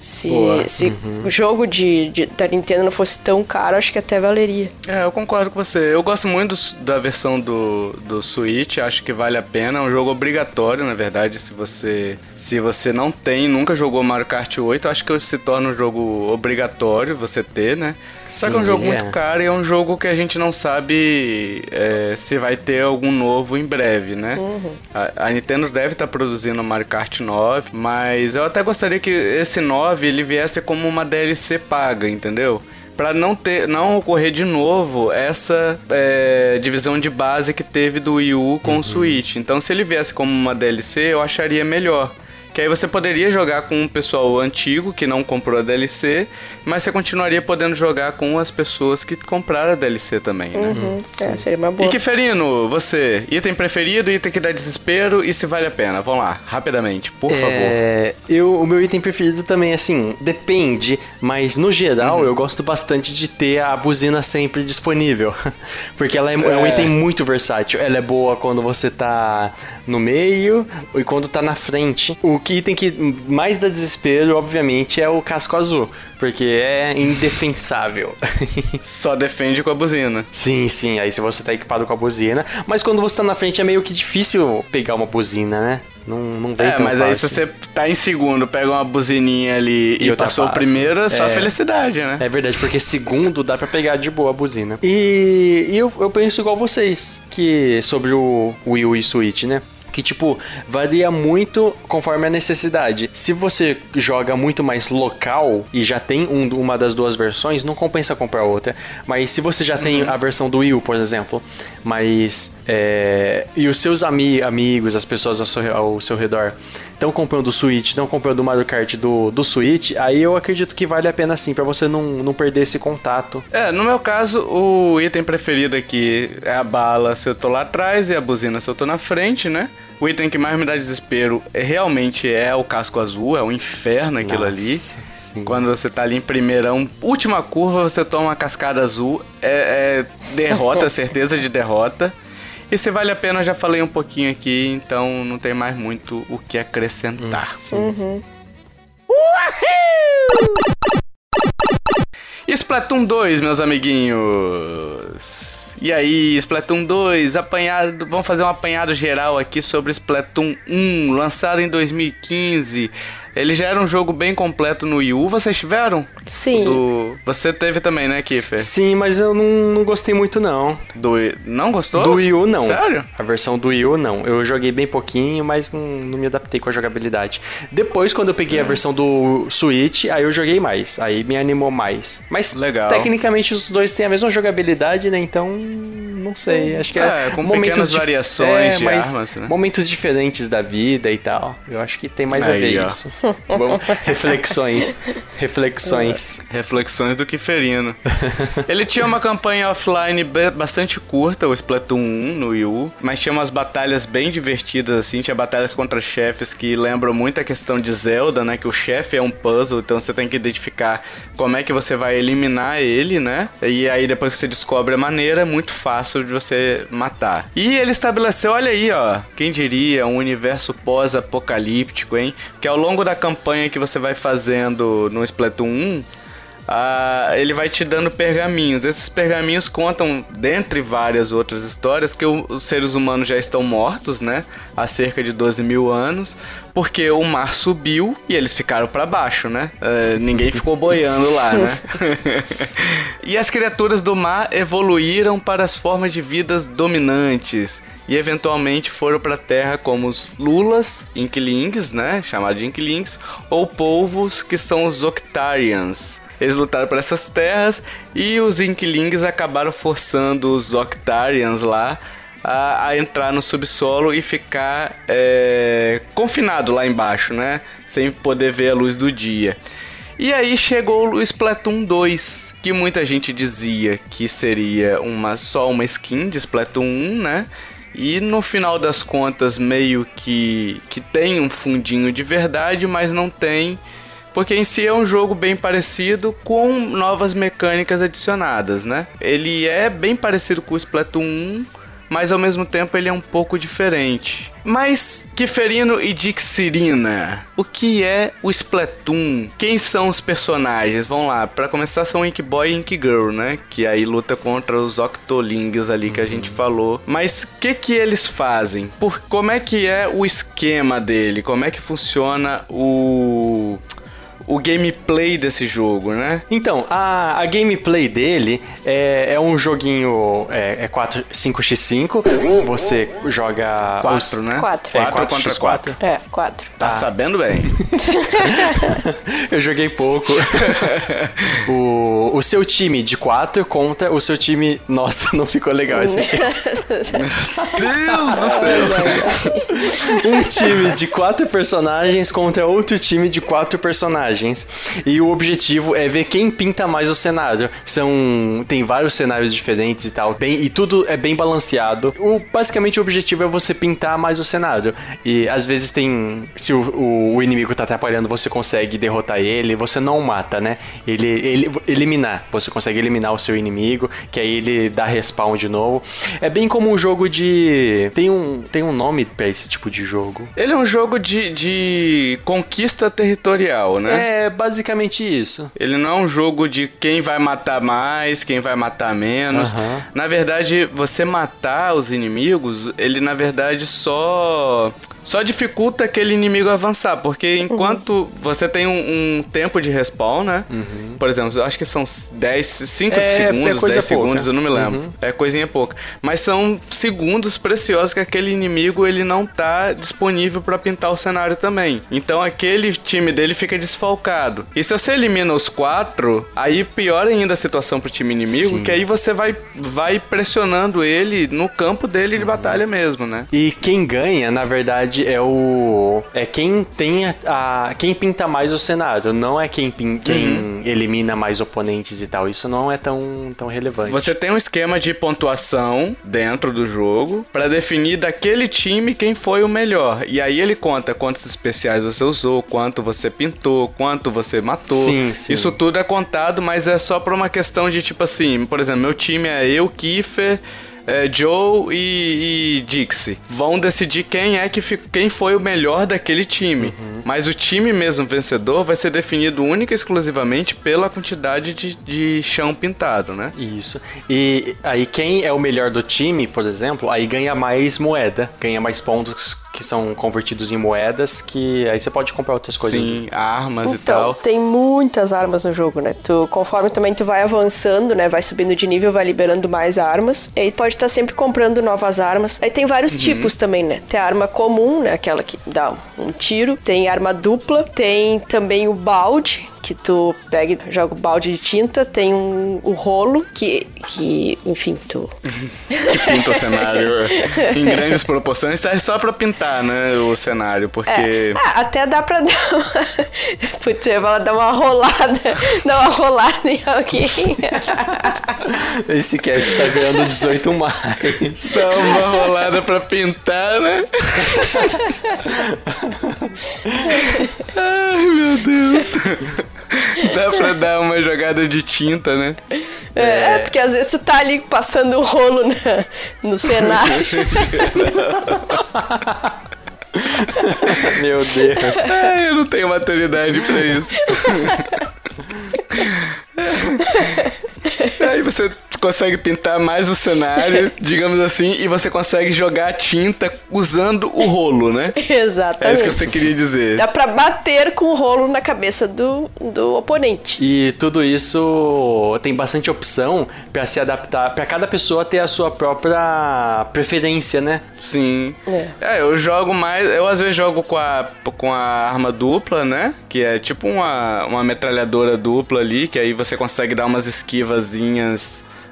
Se, se uhum. o jogo de, de, da Nintendo não fosse tão caro, acho que até valeria. É, eu concordo com você. Eu gosto muito do, da versão do, do Switch, acho que vale a pena. É um jogo obrigatório, na verdade, se você se você não tem, nunca jogou Mario Kart 8, acho que se torna um jogo obrigatório você ter, né? Sim, Só que é um jogo é. muito caro e é um jogo que a gente não sabe é, se vai ter algum novo em breve, né? Uhum. A, a, Nintendo deve estar tá produzindo Mario Kart 9, mas eu até gostaria que esse 9 9 ele viesse como uma DLC paga, entendeu? Para não ter, não ocorrer de novo essa é, divisão de base que teve do Wii U com uhum. o Switch. Então, se ele viesse como uma DLC, eu acharia melhor. Que aí você poderia jogar com um pessoal antigo que não comprou a DLC, mas você continuaria podendo jogar com as pessoas que compraram a DLC também, né? Uhum, é, seria uma boa. E que Ferino, você, item preferido, item que dá desespero e se vale a pena? Vamos lá, rapidamente, por é, favor. Eu, o meu item preferido também, assim, depende, mas no geral uhum. eu gosto bastante de ter a buzina sempre disponível. Porque ela é, é. é um item muito versátil. Ela é boa quando você tá no meio e quando tá na frente. O que item que mais dá desespero, obviamente, é o casco azul. Porque é indefensável. Só defende com a buzina. Sim, sim. Aí se você tá equipado com a buzina. Mas quando você tá na frente é meio que difícil pegar uma buzina, né? Não, não vem é, tão mas fácil. aí se você tá em segundo, pega uma buzininha ali e, e passou o primeiro, é só é, felicidade, né? É verdade, porque segundo dá para pegar de boa a buzina. E, e eu, eu penso igual vocês, que sobre o Wii U e Switch, né? Que tipo varia muito conforme a necessidade. Se você joga muito mais local e já tem um, uma das duas versões, não compensa comprar outra. Mas se você já uhum. tem a versão do Wii U, por exemplo, mas é, e os seus ami amigos, as pessoas ao seu, ao seu redor estão comprando o Switch, estão comprando o Mario Kart do, do Switch, aí eu acredito que vale a pena sim, para você não, não perder esse contato. É, no meu caso, o item preferido aqui é a bala se eu tô lá atrás e a buzina se eu tô na frente, né? O item que mais me dá desespero é, realmente é o casco azul, é um inferno aquilo Nossa, ali. Sim. Quando você tá ali em primeirão, última curva, você toma uma cascada azul, é, é derrota, certeza de derrota. E se vale a pena, eu já falei um pouquinho aqui, então não tem mais muito o que acrescentar. Uhum. Uhul! Splatoon 2, meus amiguinhos. E aí, Splatoon 2, apanhado, vamos fazer um apanhado geral aqui sobre Splatoon 1, lançado em 2015. Ele já era um jogo bem completo no Wii U. Vocês tiveram? Sim. Do... Você teve também, né, Kiffer? Sim, mas eu não, não gostei muito não. Do... Não gostou? Do Wii U não. Sério? A versão do Wii U não. Eu joguei bem pouquinho, mas não, não me adaptei com a jogabilidade. Depois, quando eu peguei a versão do Switch, aí eu joguei mais. Aí me animou mais. Mas Legal. tecnicamente os dois têm a mesma jogabilidade, né? Então, não sei. Acho que é, É, com pequenas dif- variações de mas armas, né? Momentos diferentes da vida e tal. Eu acho que tem mais a Aí, ver ó. isso. Bom, reflexões. Reflexões. Reflexões do Kiferino. Ele tinha uma campanha offline bastante curta, o Splatoon 1 no Wii U, mas tinha umas batalhas bem divertidas, assim. Tinha batalhas contra chefes que lembram muito a questão de Zelda, né? Que o chefe é um puzzle, então você tem que identificar como é que você vai eliminar ele, né? E aí depois que você descobre a maneira, é muito fácil de você matar. E ele estabeleceu, olha aí, ó, quem diria, um universo pós-apocalíptico, hein? Que ao longo da campanha que você vai fazendo no Splatoon 1, ah, ele vai te dando pergaminhos. Esses pergaminhos contam, dentre várias outras histórias, que o- os seres humanos já estão mortos, né? Há cerca de 12 mil anos, porque o mar subiu e eles ficaram para baixo, né? Eh, ninguém ficou boiando lá, né? e as criaturas do mar evoluíram para as formas de vidas dominantes. E eventualmente foram para a Terra como os Lulas, Inklings, né? Chamados de Inklings, ou polvos que são os Octarians. Eles lutaram por essas terras e os Inklings acabaram forçando os Octarians lá a, a entrar no subsolo e ficar é, confinado lá embaixo, né? Sem poder ver a luz do dia. E aí chegou o Splatoon 2, que muita gente dizia que seria uma só uma skin de Splatoon 1, né? E no final das contas meio que que tem um fundinho de verdade, mas não tem porque em si é um jogo bem parecido com novas mecânicas adicionadas, né? Ele é bem parecido com o Splatoon 1, mas ao mesmo tempo ele é um pouco diferente. Mas, Kiferino e Dixirina, o que é o Splatoon? Quem são os personagens? Vamos lá, pra começar são Ink Boy e Ink Girl, né? Que aí luta contra os Octolings ali que a gente falou. Mas o que que eles fazem? Por como é que é o esquema dele? Como é que funciona o o gameplay desse jogo, né? Então, a, a gameplay dele é, é um joguinho é, é 4, 5x5. Você joga. Quatro, os- né? Quatro. É, Quatro 4 contra x quatro. 4. É, quatro. Tá sabendo bem. Eu joguei pouco. o, o seu time de 4 contra o seu time. Nossa, não ficou legal esse aqui. Deus do céu. Um time de 4 personagens contra outro time de 4 personagens. E o objetivo é ver quem pinta mais o cenário. São. Tem vários cenários diferentes e tal. Bem, e tudo é bem balanceado. O, basicamente o objetivo é você pintar mais o cenário. E às vezes tem. Se o, o- o inimigo tá atrapalhando, você consegue derrotar ele. Você não mata, né? Ele, ele eliminar. Você consegue eliminar o seu inimigo. Que aí ele dá respawn de novo. É bem como um jogo de. Tem um, tem um nome pra esse tipo de jogo. Ele é um jogo de, de conquista territorial, né? É basicamente isso. Ele não é um jogo de quem vai matar mais, quem vai matar menos. Aham. Na verdade, você matar os inimigos, ele na verdade só só dificulta aquele inimigo avançar, porque enquanto você tem um, um tempo de respawn, né? Por exemplo, eu acho que são 10, 5 É, é segundos, coisa 10 pouca. segundos, eu não me lembro. É coisinha pouca. Mas são segundos preciosos que aquele inimigo ele não tá disponível pra pintar o cenário também. Então aquele time dele fica desfalcado. E se você elimina os quatro, aí piora ainda a situação pro time inimigo, Sim. que aí você vai, vai pressionando ele no campo dele de batalha mesmo, né? E quem ganha, na verdade, é o. É quem tem a. a- quem pinta mais o cenário. Não é quem, pin- quem elimina mais oponentes e tal. Isso não é tão, tão relevante. Você tem um esquema de pontuação dentro do jogo pra definir daquele time quem foi o melhor. E aí ele conta quantos especiais você usou, quanto você pintou, quanto você matou. Sim, sim. Isso tudo é contado, mas é só por uma questão de tipo assim, por exemplo, meu time é eu, Kiefer, é, Joe e, e Dixie vão decidir quem é que quem foi o melhor daquele time. Uhum. Mas o time mesmo vencedor vai ser definido única e exclusivamente pela quantidade de, de chão pintado, né? Isso. E aí quem é o melhor do time, por exemplo, aí ganha mais moeda, ganha mais pontos que são convertidos em moedas, que aí você pode comprar outras coisas. Sim, armas então, e tal. Tem muitas armas no jogo, né? Tu, conforme também tu vai avançando, né? Vai subindo de nível, vai liberando mais armas. E aí pode estar sempre comprando novas armas. Aí tem vários uhum. tipos também, né? Tem a arma comum, né? Aquela que dá um tiro. Tem arma dupla. Tem também o balde, que tu pega e joga o balde de tinta, tem um, o rolo que, que enfim, tu... que pinta o cenário em grandes proporções, serve só pra pintar, né, o cenário, porque... É, é até dá pra dar uma... Putz, eu ia dar uma rolada, dar uma rolada em alguém. Esse cast tá ganhando 18 mais. Dá uma rolada pra pintar, né? Ai, meu Deus. Dá pra dar uma jogada de tinta, né? É, é. é porque às vezes tu tá ali passando o rolo na, no cenário. Meu Deus. É, eu não tenho maturidade pra isso. Aí você consegue pintar mais o cenário, digamos assim, e você consegue jogar tinta usando o rolo, né? Exatamente. É isso que você queria dizer. Dá pra bater com o rolo na cabeça do, do oponente. E tudo isso tem bastante opção para se adaptar, para cada pessoa ter a sua própria preferência, né? Sim. É. é. eu jogo mais. Eu às vezes jogo com a, com a arma dupla, né? Que é tipo uma, uma metralhadora dupla ali, que aí você consegue dar umas esquivazinhas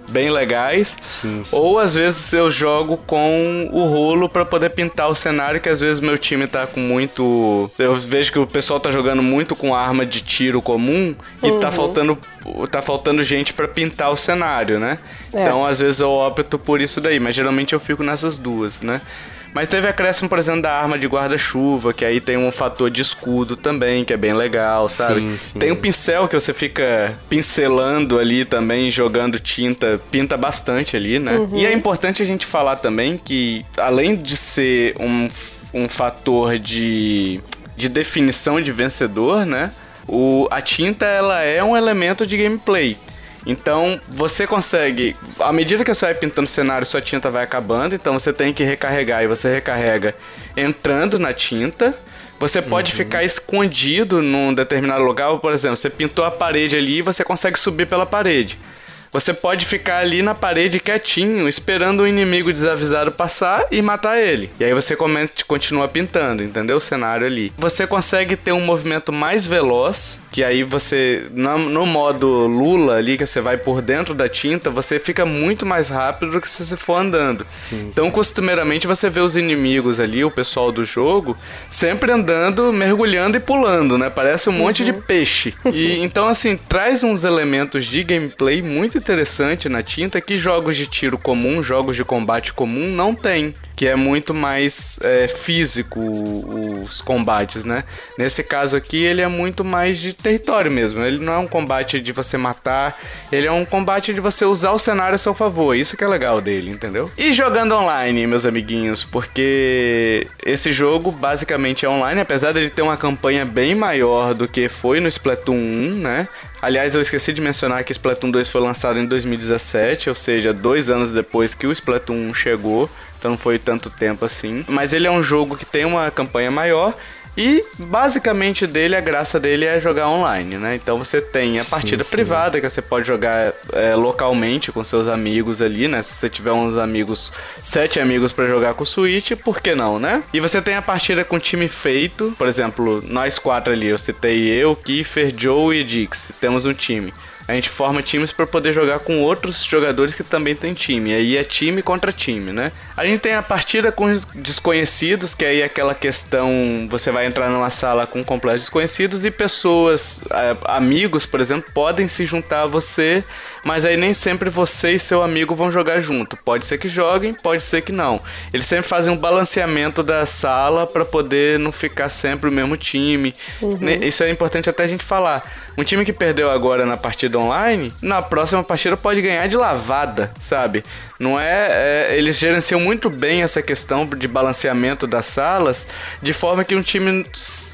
bem legais. Sim, sim. Ou às vezes eu jogo com o rolo para poder pintar o cenário, que às vezes meu time tá com muito. Eu vejo que o pessoal tá jogando muito com arma de tiro comum e tá uhum. tá faltando tá faltando gente para pintar o cenário, né? É. Então às vezes eu opto por isso daí, mas geralmente eu fico nessas duas, né? Mas teve acréscimo, por exemplo, da arma de guarda-chuva, que aí tem um fator de escudo também, que é bem legal, sabe? Sim, sim. Tem um pincel que você fica pincelando ali também, jogando tinta, pinta bastante ali, né? Uhum. E é importante a gente falar também que, além de ser um, um fator de, de definição de vencedor, né? O, a tinta ela é um elemento de gameplay. Então, você consegue, à medida que você vai pintando o cenário, sua tinta vai acabando, então você tem que recarregar e você recarrega entrando na tinta. Você pode uhum. ficar escondido num determinado lugar, por exemplo, você pintou a parede ali e você consegue subir pela parede. Você pode ficar ali na parede quietinho, esperando o inimigo desavisado passar e matar ele. E aí você continua pintando, entendeu? O cenário ali. Você consegue ter um movimento mais veloz, que aí você, no, modo Lula ali, que você vai por dentro da tinta, você fica muito mais rápido do que se você for andando. Sim, então, sim. costumeiramente, você vê os inimigos ali, o pessoal do jogo, sempre andando, mergulhando e pulando, né? Parece um uhum. monte de peixe. E então, assim, traz uns elementos de gameplay muito interessante na tinta que jogos de tiro comum, jogos de combate comum não tem que é muito mais é, físico os combates, né? Nesse caso aqui, ele é muito mais de território mesmo. Ele não é um combate de você matar, ele é um combate de você usar o cenário a seu favor. Isso que é legal dele, entendeu? E jogando online, meus amiguinhos, porque esse jogo basicamente é online, apesar dele ter uma campanha bem maior do que foi no Splatoon 1, né? Aliás, eu esqueci de mencionar que Splatoon 2 foi lançado em 2017, ou seja, dois anos depois que o Splatoon 1 chegou então não foi tanto tempo assim. Mas ele é um jogo que tem uma campanha maior e basicamente dele, a graça dele é jogar online, né? Então você tem a sim, partida sim. privada que você pode jogar é, localmente com seus amigos ali, né? Se você tiver uns amigos, sete amigos para jogar com o Switch, por que não, né? E você tem a partida com time feito, por exemplo, nós quatro ali, eu citei eu, Kiefer, Joe e Dix, temos um time a gente forma times para poder jogar com outros jogadores que também tem time. Aí é time contra time, né? A gente tem a partida com desconhecidos, que aí é aquela questão, você vai entrar numa sala com completos desconhecidos e pessoas, amigos, por exemplo, podem se juntar a você mas aí nem sempre você e seu amigo vão jogar junto. Pode ser que joguem, pode ser que não. Eles sempre fazem um balanceamento da sala para poder não ficar sempre o mesmo time. Uhum. Isso é importante até a gente falar. Um time que perdeu agora na partida online, na próxima partida pode ganhar de lavada, sabe? Não é, é, Eles gerenciam muito bem essa questão de balanceamento das salas, de forma que um time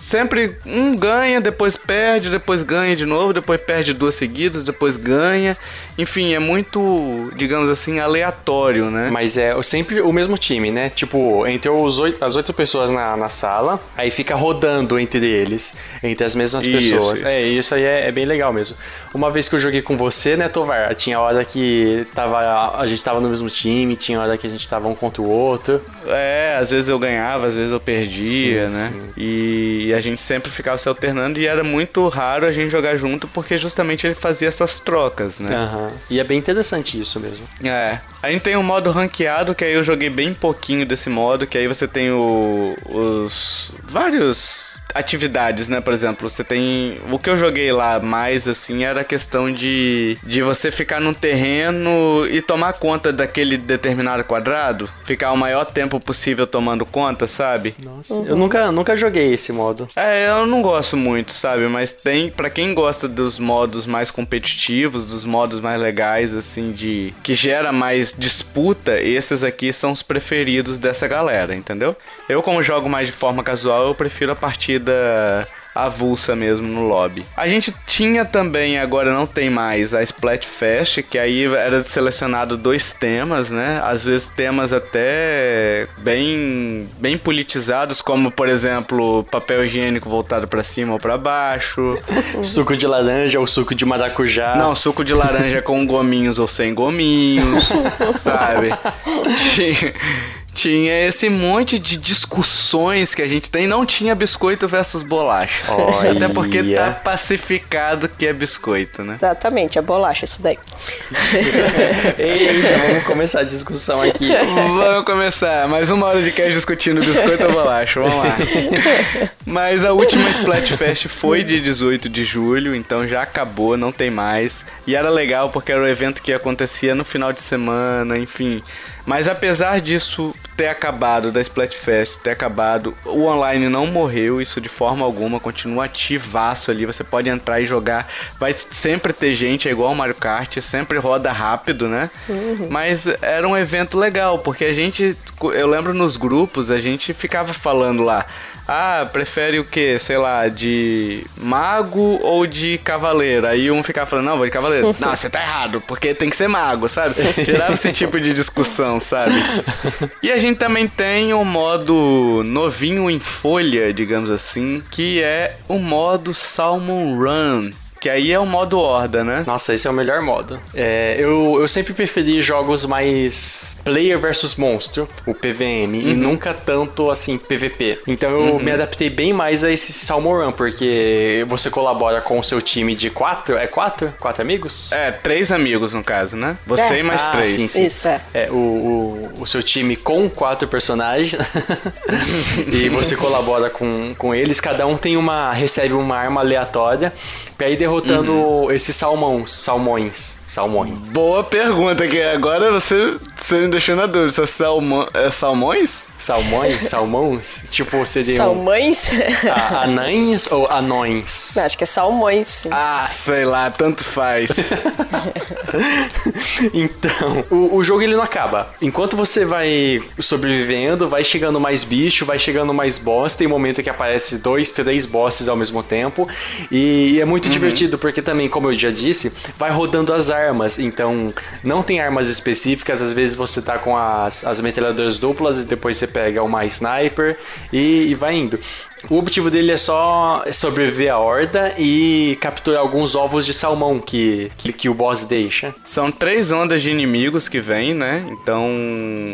sempre um ganha, depois perde, depois ganha de novo, depois perde duas seguidas, depois ganha. Enfim, é muito, digamos assim, aleatório, né? Mas é sempre o mesmo time, né? Tipo, entre os oito, as oito pessoas na, na sala, aí fica rodando entre eles, entre as mesmas isso, pessoas. Isso. É, isso aí é, é, bem legal mesmo. Uma vez que eu joguei com você, né, Tovar, tinha hora que tava, a gente tava no mesmo time, tinha hora que a gente tava um contra o outro. É, às vezes eu ganhava, às vezes eu perdia, sim, né? Sim. E a gente sempre ficava se alternando e era muito raro a gente jogar junto porque justamente ele fazia essas trocas, né? Uhum. E é bem interessante isso mesmo. É. A gente tem um modo ranqueado, que aí eu joguei bem pouquinho desse modo, que aí você tem o, os vários atividades, né? Por exemplo, você tem. O que eu joguei lá mais assim era a questão de, de você ficar num terreno e tomar conta daquele determinado quadrado, ficar o maior tempo possível tomando conta, sabe? Nossa, uhum. eu nunca, nunca joguei esse modo. É, eu não gosto muito, sabe? Mas tem, para quem gosta dos modos mais competitivos, dos modos mais legais, assim, de. que gera mais disputa, esses aqui são os preferidos dessa galera, entendeu? Eu, como jogo mais de forma casual, eu prefiro a partida corrida avulsa mesmo no lobby. A gente tinha também, agora não tem mais, a Splatfest, que aí era selecionado dois temas, né? Às vezes temas até bem bem politizados, como por exemplo, papel higiênico voltado para cima ou para baixo, suco de laranja ou suco de maracujá. Não, suco de laranja com gominhos ou sem gominhos, sabe? tinha esse monte de discussões que a gente tem. Não tinha biscoito versus bolacha. Olha. Até porque tá pacificado que é biscoito, né? Exatamente, é bolacha isso daí. Eita, vamos começar a discussão aqui. Vamos começar. Mais uma hora de cast discutindo biscoito ou bolacha. Vamos lá. Mas a última Splatfest foi de 18 de julho, então já acabou, não tem mais. E era legal porque era o evento que acontecia no final de semana, enfim. Mas apesar disso ter acabado, da Splatfest ter acabado, o online não morreu, isso de forma alguma, continua ativaço ali, você pode entrar e jogar, vai sempre ter gente, é igual o Mario Kart, sempre roda rápido, né? Uhum. Mas era um evento legal, porque a gente, eu lembro nos grupos, a gente ficava falando lá, ah, prefere o que? Sei lá, de mago ou de cavaleiro? Aí um ficava falando, não, vou de cavaleiro. não, você tá errado, porque tem que ser mago, sabe? Gerava esse tipo de discussão, sabe? E a gente também tem o modo novinho em folha, digamos assim, que é o modo Salmon Run. Que aí é o modo horda, né? Nossa, esse é o melhor modo. É, eu, eu sempre preferi jogos mais player versus monstro, o PVM, uhum. e nunca tanto assim PVP. Então eu uhum. me adaptei bem mais a esse Salmon Run, porque você colabora com o seu time de quatro. É quatro? Quatro amigos? É, três amigos no caso, né? Você é. e mais ah, três. Sim, sim. Isso, é. é o, o, o seu time com quatro personagens. e você colabora com, com eles. Cada um tem uma. recebe uma arma aleatória pra ir derrotando uhum. esses salmões. Salmões. Salmões. Boa pergunta, que agora você, você me deixou na dúvida. São salmo, é salmões? Salmões? Salmões? tipo, seriam... Salmões? A, anães ou anões? Não, acho que é salmões. Sim. Ah, sei lá, tanto faz. então, o, o jogo ele não acaba. Enquanto você vai sobrevivendo, vai chegando mais bicho, vai chegando mais boss. Tem um momento que aparece dois, três bosses ao mesmo tempo. E, e é muito uhum. divertido, porque também, como eu já disse, vai rodando as armas. Então, não tem armas específicas. Às vezes você tá com as, as metralhadoras duplas e depois você pega uma sniper e, e vai indo. O objetivo dele é só sobreviver à horda e capturar alguns ovos de salmão que, que, que, o boss deixa. São três ondas de inimigos que vêm, né? Então,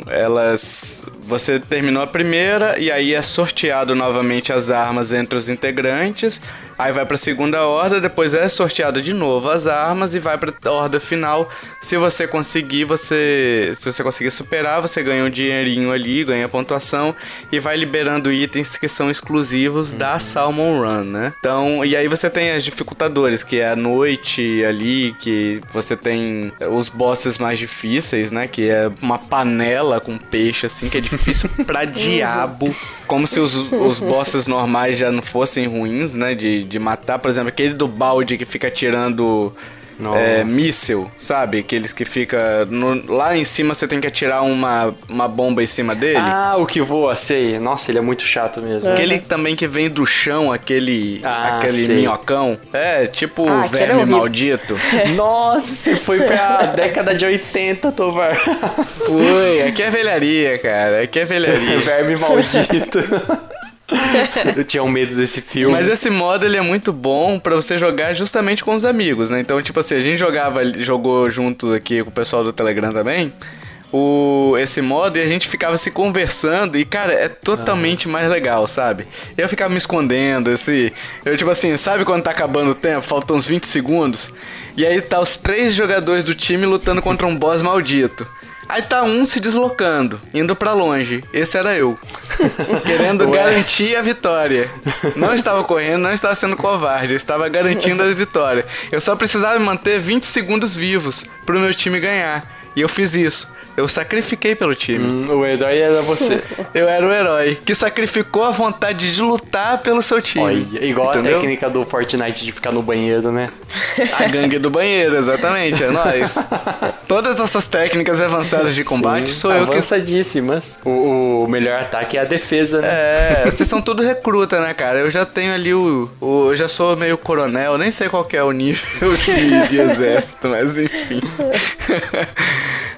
elas. Você terminou a primeira e aí é sorteado novamente as armas entre os integrantes. Aí vai para a segunda horda, depois é sorteado de novo as armas e vai para a horda final. Se você conseguir, você se você conseguir superar, você ganha um dinheirinho ali, ganha pontuação e vai liberando itens que são exclusivos uhum. da Salmon Run, né? Então, e aí você tem as dificultadores, que é a noite ali, que você tem os bosses mais difíceis, né? Que é uma panela com peixe assim, que é difícil pra diabo, como se os, os bosses normais já não fossem ruins, né? De de matar, por exemplo, aquele do balde que fica tirando é, míssil, sabe? Aqueles que fica no, lá em cima você tem que atirar uma, uma bomba em cima dele. Ah, o que voa, sei. Nossa, ele é muito chato mesmo. Aquele também que vem do chão, aquele, Ah, aquele sei. minhocão. É, tipo Ah, é verme horrível. maldito. Nossa, você foi pra década de 80, Tovar. Foi, aqui é velharia, cara. Aqui é velharia. Verme maldito. Eu tinha um medo desse filme. Mas esse modo ele é muito bom pra você jogar justamente com os amigos, né? Então, tipo assim, a gente jogava, jogou juntos aqui com o pessoal do Telegram também. O, esse modo e a gente ficava se conversando e, cara, é totalmente mais legal, sabe? Eu ficava me escondendo, esse. Eu, tipo assim, sabe quando tá acabando o tempo? Faltam uns 20 segundos. E aí tá os três jogadores do time lutando contra um boss maldito. Aí tá um se deslocando, indo pra longe. Esse era eu. Querendo Ué. garantir a vitória. Não estava correndo, não estava sendo covarde, eu estava garantindo a vitória. Eu só precisava manter 20 segundos vivos pro meu time ganhar. E eu fiz isso. Eu sacrifiquei pelo time. Hum, o herói era você. Eu era o herói que sacrificou a vontade de lutar pelo seu time. Olha, igual Entendeu? a técnica do Fortnite de ficar no banheiro, né? A gangue do banheiro, exatamente, é nóis. Todas essas técnicas avançadas de combate Sim, sou eu que avançadíssimas. O, o melhor ataque é a defesa, né? É, vocês são tudo recruta, né, cara? Eu já tenho ali o, o- Eu já sou meio coronel, nem sei qual que é o nível de, de exército, mas enfim.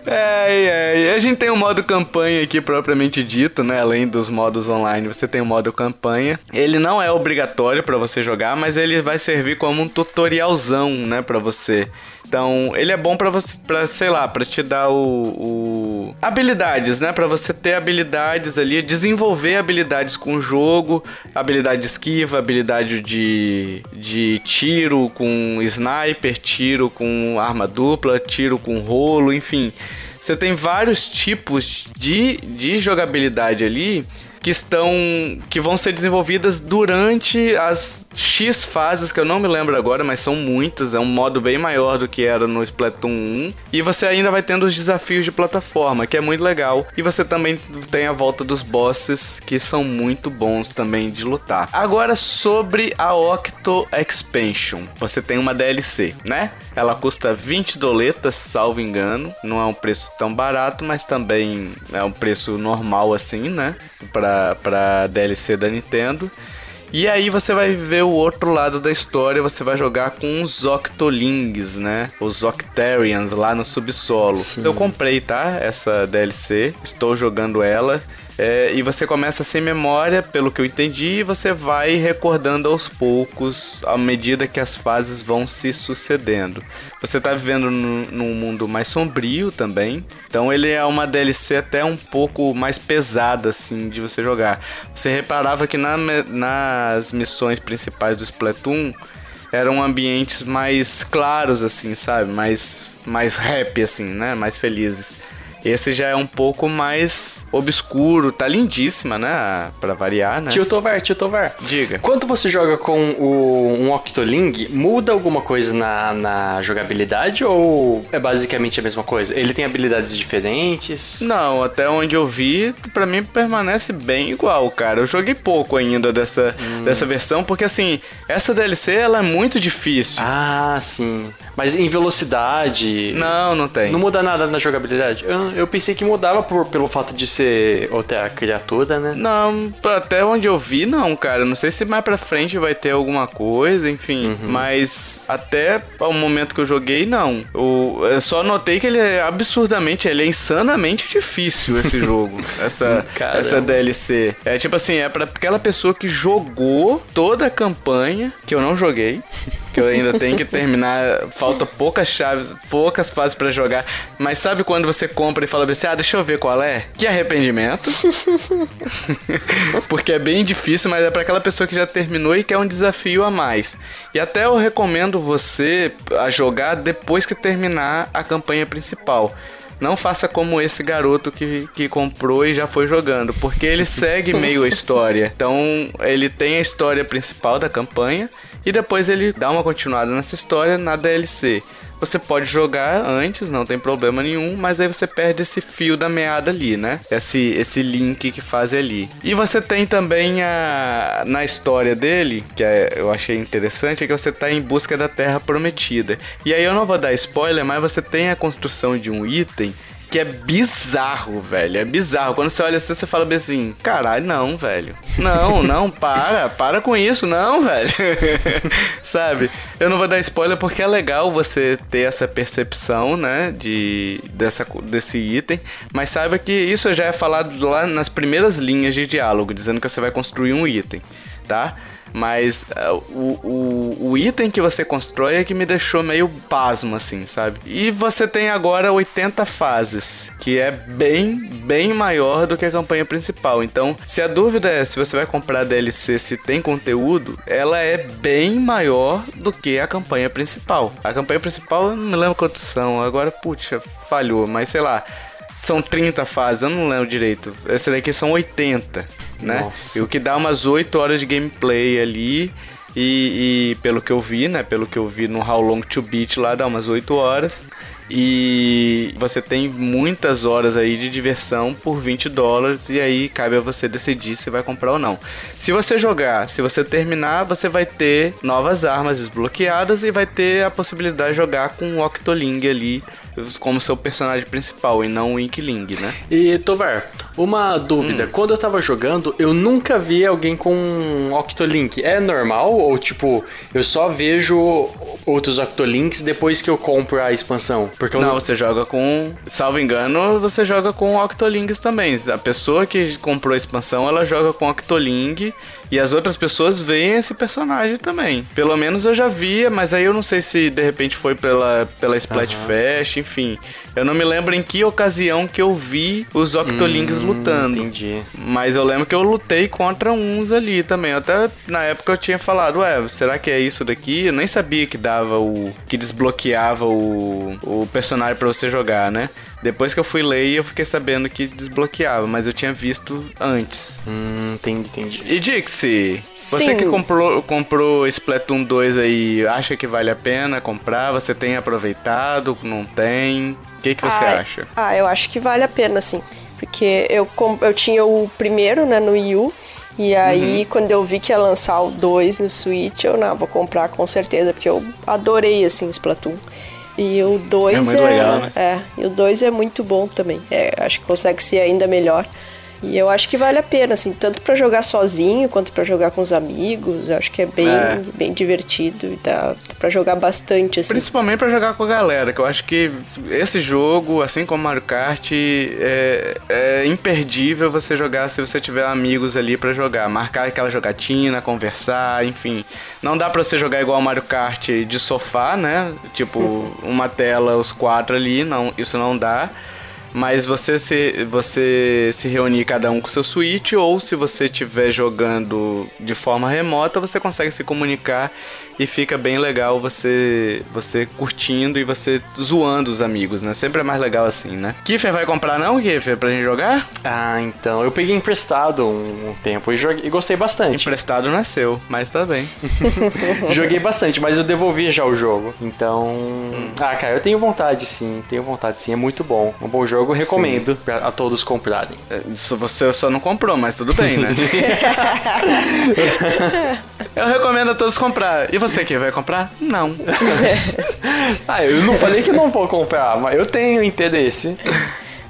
É, é, a gente tem o modo campanha aqui propriamente dito, né? Além dos modos online, você tem o modo campanha. Ele não é obrigatório pra você jogar, mas ele vai servir como um tutorialzão, né, Pra você. Então, ele é bom pra você, para sei lá, pra te dar o, o- habilidades, né? Pra você ter habilidades ali, desenvolver habilidades com o jogo, habilidade de esquiva, habilidade de, de tiro com sniper, tiro com arma dupla, tiro com rolo, enfim. Você tem vários tipos de, de jogabilidade ali que estão que vão ser desenvolvidas durante as X fases que eu não me lembro agora, mas são muitas, é um modo bem maior do que era no Splatoon 1, e você ainda vai tendo os desafios de plataforma, que é muito legal, e você também tem a volta dos bosses que são muito bons também de lutar. Agora sobre a Octo Expansion. Você tem uma DLC, né? Ela custa 20 doletas, salvo engano. Não é um preço tão barato, mas também é um preço normal assim, né? Pra, pra DLC da Nintendo. E aí você vai ver o outro lado da história, você vai jogar com os Octolings, né? Os Octarians lá no subsolo. Sim. Eu comprei, tá? Essa DLC, estou jogando ela. É, e você começa sem memória, pelo que eu entendi, e você vai recordando aos poucos, à medida que as fases vão se sucedendo. Você tá vivendo num, mundo mais sombrio também, então ele é uma DLC até um pouco mais pesada, assim, de você jogar. Você reparava que na nas missões principais do Splatoon, eram ambientes mais claros, assim, sabe? Mais, mais happy, assim, né? Mais felizes. Esse já é um pouco mais obscuro, tá lindíssima, né? Pra variar, né? Tio Tovar, tio Tovar. Diga. Quando você joga com o, um Octoling, muda alguma coisa na, na jogabilidade ou é basicamente a mesma coisa? Ele tem habilidades diferentes? Não, até onde eu vi, pra mim permanece bem igual, cara. Eu joguei pouco ainda dessa, dessa versão, porque assim, essa DLC ela é muito difícil. Ah, sim. Mas em velocidade. Não, não tem. Não muda nada na jogabilidade? Eu, eu pensei que mudava por, pelo fato de ser outra criatura, né? Não, até onde eu vi, não, cara. Não sei se mais pra frente vai ter alguma coisa, enfim. Mas até o momento que eu joguei, não. Eu, eu só notei que ele é absurdamente, ele é insanamente difícil esse jogo. essa, Caramba. essa DLC. É tipo assim, é pra aquela pessoa que jogou toda a campanha, que eu não joguei. Que eu ainda tenho que terminar. Falta poucas chaves, poucas fases pra jogar. Mas sabe quando você compra e fala assim: ah, deixa eu ver qual é? Que arrependimento. Porque é bem difícil, mas é pra aquela pessoa que já terminou e quer um desafio a mais. E até eu recomendo você a jogar depois que terminar a campanha principal. Não faça como esse garoto que, que comprou e já foi jogando, porque ele segue meio a história. Então, ele tem a história principal da campanha e depois ele dá uma continuada nessa história na DLC. Você pode jogar antes, não tem problema nenhum, mas aí você perde esse fio da meada ali, né? Esse, esse link que faz ali. E você tem também a na história dele, que é, eu achei interessante, é que você tá em busca da Terra Prometida. E aí eu não vou dar spoiler, mas você tem a construção de um item que é bizarro, velho. É bizarro. Quando você olha assim, você fala bem assim: caralho, não, velho. Não, não, para, para com isso, não, velho. Sabe? Eu não vou dar spoiler porque é legal você ter essa percepção, né, de, dessa, desse item. Mas saiba que isso já é falado lá nas primeiras linhas de diálogo, dizendo que você vai construir um item, tá? Mas uh, o, o, o, item que você constrói é que me deixou meio pasmo, assim, sabe? E você tem agora 80 fases, que é bem, bem maior do que a campanha principal. Então, se a dúvida é se você vai comprar DLC se tem conteúdo, ela é bem maior do que a campanha principal. A campanha principal, eu não me lembro quantos são, agora, puxa, falhou, mas sei lá. São 30 fases, eu não lembro direito. Essa daqui são 80 né? Nossa. E o que dá umas 8 horas de gameplay ali. E, e, pelo que eu vi, né? Pelo que eu vi no How Long to Beat lá, dá umas 8 horas. E você tem muitas horas aí de diversão por 20 dólares e aí cabe a você decidir se vai comprar ou não. Se você jogar, se você terminar, você vai ter novas armas desbloqueadas e vai ter a possibilidade de jogar com o Octoling ali como seu personagem principal e não o Inkling, né? E Tovar, uma dúvida. Hum. Quando eu tava jogando, eu nunca vi alguém com Octolink. É normal? Ou tipo, eu só vejo outros Octolinks depois que eu compro a expansão? Porque não, não, você joga com. Salvo engano, você joga com Octolinks também. A pessoa que comprou a expansão, ela joga com Octoling e as outras pessoas veem esse personagem também. Pelo menos eu já via, mas aí eu não sei se de repente foi pela, pela Splatfest, uhum. Enfim. Eu não me lembro em que ocasião que eu vi os Octolings hum, lutando. Entendi. Mas eu lembro que eu lutei contra uns ali também. Até na época eu tinha falado, ué, será que é isso daqui? Eu nem sabia que dava o. que desbloqueava o, o personagem para você jogar, né? Depois que eu fui ler, eu fiquei sabendo que desbloqueava, mas eu tinha visto antes. Hum, entendi, entendi. E Dixie, você que comprou, comprou Splatoon 2 aí, acha que vale a pena comprar? Você tem aproveitado? Não tem? O que, que você ah, acha? Ah, eu acho que vale a pena, sim. Porque eu, eu tinha o primeiro, né, no Wii U. E aí, uhum. quando eu vi que ia lançar o 2 no Switch, eu não, vou comprar com certeza, porque eu adorei, assim, Splatoon. E o 2 é, muito é, legal, né? é, e o 2 é muito bom também. É, acho que consegue ser ainda melhor. E eu acho que vale a pena, assim, tanto para jogar sozinho quanto para jogar com os amigos. Eu acho que é bem, é. bem divertido e dá para jogar bastante, assim. Principalmente para jogar com a galera, que eu acho que esse jogo, assim como Mario Kart, é, é imperdível você jogar se você tiver amigos ali para jogar. Marcar aquela jogatina, conversar, enfim. Não dá pra você jogar igual Mario Kart de sofá, né? Tipo, uma tela, os quatro ali, não, isso não dá. Mas você se, você se reunir cada um com seu Switch, ou se você estiver jogando de forma remota, você consegue se comunicar e fica bem legal você você curtindo e você zoando os amigos, né? Sempre é mais legal assim, né? Kiffer vai comprar não, Kiffer, pra gente jogar? Ah, então. Eu peguei emprestado um, tempo e, joguei, e gostei bastante. Emprestado nasceu, mas tá bem. joguei bastante, mas eu devolvi já o jogo. Então. Hum. Ah, cara, eu tenho vontade sim, tenho vontade sim. É muito bom. Um bom jogo, recomendo pra, a todos comprarem. É, você só não comprou, mas tudo bem, né? eu recomendo a todos comprar. E você? Você que vai comprar? Não. ah, eu não falei que não vou comprar, mas eu tenho interesse.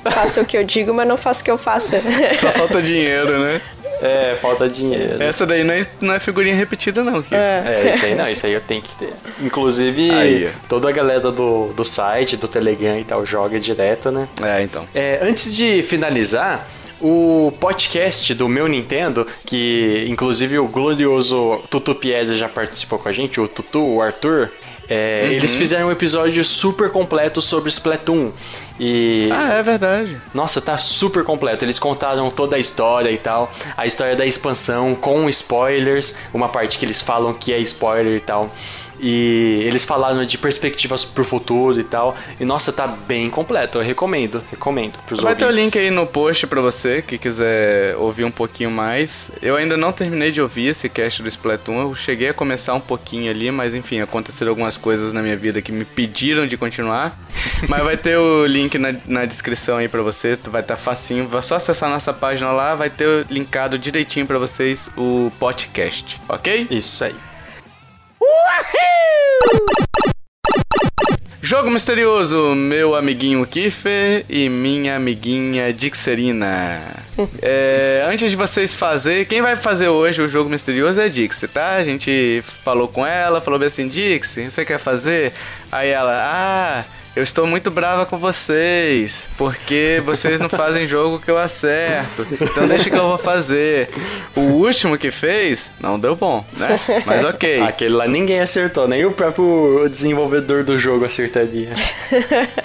Faço o que eu digo, mas não faço o que eu faço. Só falta dinheiro, né? É, falta dinheiro. Essa daí não é, não é figurinha repetida, não. Kiko. É. é, isso aí não, isso aí eu tenho que ter. Inclusive, aí. toda a galera do, do site, do Telegram e tal, joga direto, né? É, então. É, antes de finalizar, o podcast do meu Nintendo, que inclusive o glorioso Tutu Pierre já participou com a gente, o Tutu, o Arthur. É, uhum. Eles fizeram um episódio super completo sobre Splatoon. E. Ah, é verdade. Nossa, tá super completo. Eles contaram toda a história e tal. A história da expansão com spoilers. Uma parte que eles falam que é spoiler e tal. E eles falaram de perspectivas pro futuro e tal. E nossa, tá bem completo. Eu recomendo, recomendo pros Vai ouvintes. ter o link aí no post pra você que quiser ouvir um pouquinho mais. Eu ainda não terminei de ouvir esse cast do Splatoon. Eu cheguei a começar um pouquinho ali, mas enfim, aconteceram algumas coisas na minha vida que me pediram de continuar. Mas vai ter o link na, na descrição aí pra você, vai estar tá facinho. Vai só acessar nossa página lá, vai ter linkado direitinho pra vocês o podcast, ok? Isso aí. Jogo misterioso, meu amiguinho Kiffer e minha amiguinha Dixerina. é, antes de vocês fazer, quem vai fazer hoje o jogo misterioso é a Dixie, tá? A gente falou com ela, falou bem assim, Dixie, você quer fazer? Aí ela, ah, eu estou muito brava com vocês, porque vocês não fazem jogo que eu acerto. Então deixa que eu vou fazer. O último que fez, não deu bom, né? Mas ok. Aquele lá ninguém acertou, nem o próprio desenvolvedor do jogo acertaria.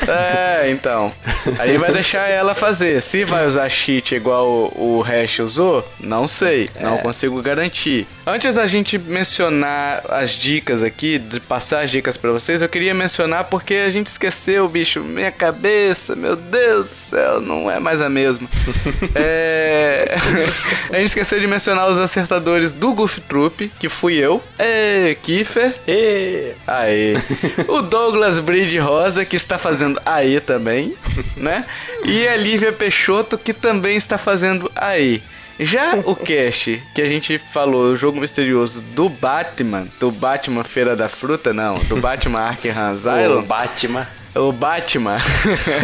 É, então. Aí vai deixar ela fazer. Se vai usar cheat igual o, o Hash usou, não sei. Não é. consigo garantir. Antes da gente mencionar as dicas aqui, de passar as dicas para vocês, eu queria mencionar porque a gente esqueceu esqueceu, bicho. Minha cabeça, meu Deus do céu, não é mais a mesma. é... a gente esqueceu de mencionar os acertadores do Goof Troop, que fui eu. É, Kiefer. E... Aí. o Douglas Bridge Rosa, que está fazendo aí também, né? E a Lívia Peixoto, que também está fazendo aí. Já o cast que a gente falou, o jogo misterioso do Batman, do Batman Feira da Fruta, não, do Batman Arkham Asylum. O Batman. O Batman.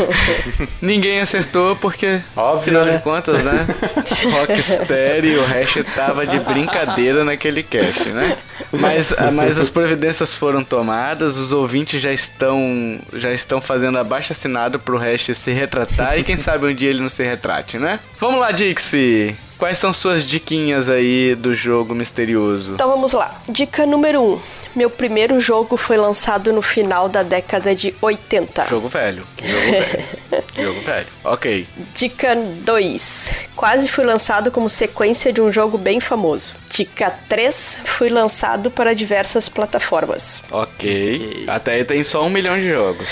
Ninguém acertou porque, Óbvio, afinal né? de contas, né? Rocksteady e o Hash tava de brincadeira naquele cast, né? Mas, mas as providências foram tomadas, os ouvintes já estão já estão fazendo abaixo assinado pro Hash se retratar e quem sabe um dia ele não se retrate, né? Vamos lá, Dixie. Quais são suas diquinhas aí do jogo misterioso? Então vamos lá. Dica número 1. Um. Meu primeiro jogo foi lançado no final da década de 80. Jogo velho. Jogo velho. jogo velho. Ok. Dica 2. Quase fui lançado como sequência de um jogo bem famoso. Dica 3. Fui lançado para diversas plataformas. Ok. okay. Até aí tem só um milhão de jogos.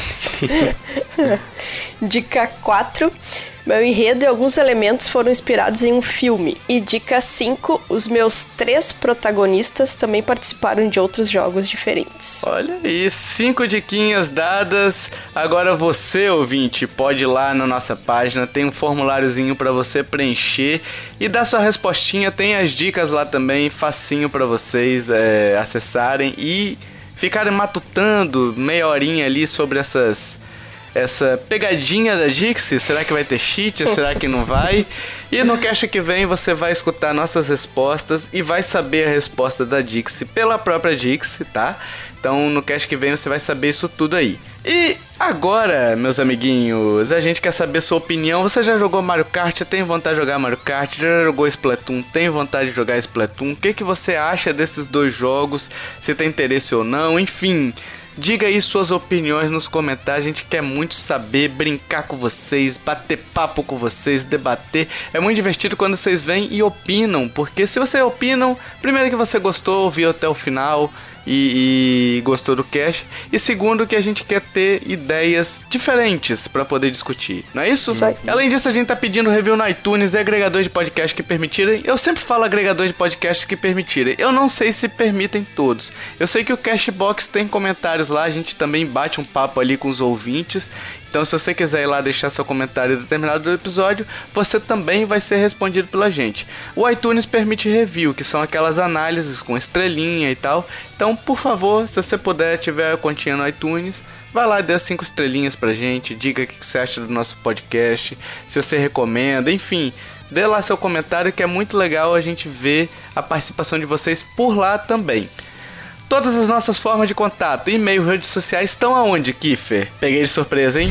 Sim. Dica 4. Meu enredo e alguns elementos foram inspirados em um filme. E dica 5, os meus três protagonistas também participaram de outros jogos diferentes. Olha aí, cinco diquinhas dadas. Agora você, ouvinte, pode ir lá na nossa página, tem um formuláriozinho para você preencher e dar sua respostinha. Tem as dicas lá também, facinho para vocês é, acessarem e ficarem matutando meia horinha ali sobre essas essa pegadinha da Dixie. Será que vai ter cheat? Será que não vai? E no cast que vem você vai escutar nossas respostas e vai saber a resposta da Dixie pela própria Dixie, tá? Então no cast que vem você vai saber isso tudo aí. E agora, meus amiguinhos, a gente quer saber sua opinião. Você já jogou Mario Kart? Tem vontade de jogar Mario Kart? Já jogou Splatoon? Tem vontade de jogar Splatoon? O que, que você acha desses dois jogos? Se tem interesse ou não? Enfim, Diga aí suas opiniões nos comentários, a gente quer muito saber, brincar com vocês, bater papo com vocês, debater. É muito divertido quando vocês vêm e opinam, porque se vocês opinam, primeiro que você gostou, ouviu até o final, e, e, gostou do cast. E segundo, que a gente quer ter ideias diferentes para poder discutir. Não é isso? isso Além disso, a gente tá pedindo review no iTunes e agregadores de podcast que permitirem. Eu sempre falo agregadores de podcast que permitirem. Eu não sei se permitem todos. Eu sei que o Cashbox tem comentários lá, a gente também bate um papo ali com os ouvintes. Então, se você quiser ir lá deixar seu comentário determinado do episódio, você também vai ser respondido pela gente. O iTunes permite review, que são aquelas análises com estrelinha e tal. Então, por favor, se você puder, tiver a continha no iTunes, vai lá e dê as cinco estrelinhas pra gente, diga o que você acha do nosso podcast, se você recomenda, enfim. Dê lá seu comentário que é muito legal a gente ver a participação de vocês por lá também. Todas as nossas formas de contato, e-mail, redes sociais estão aonde, Kiffer? Peguei de surpresa, hein?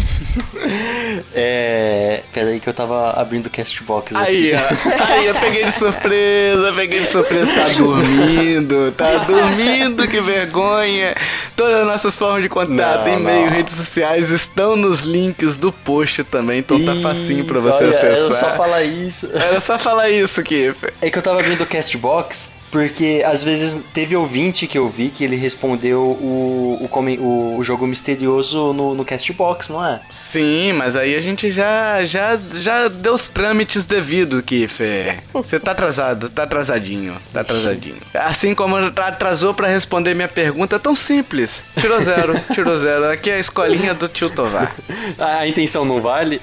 é. Peraí que eu tava abrindo o Castbox aí. Aí, ó. Aí, eu peguei de surpresa, peguei de surpresa. Tá dormindo, tá dormindo, que vergonha. Todas as nossas formas de contato, e-mail, redes sociais estão nos links do post também, então isso, tá facinho pra você olha, acessar. Era só falar isso. Era só falar isso, Kiffer. É que eu tava abrindo o Castbox Porque às vezes teve ouvinte que eu vi que ele respondeu o, o, o, jogo misterioso no, no Castbox, não é? Sim, mas aí a gente já, já, já deu os trâmites devido, Kiffer. Você tá atrasado, tá atrasadinho, tá atrasadinho. Assim como atrasou para responder minha pergunta tão simples. Tirou zero, tirou zero. Aqui é a escolinha do tio Tovar. A intenção não vale?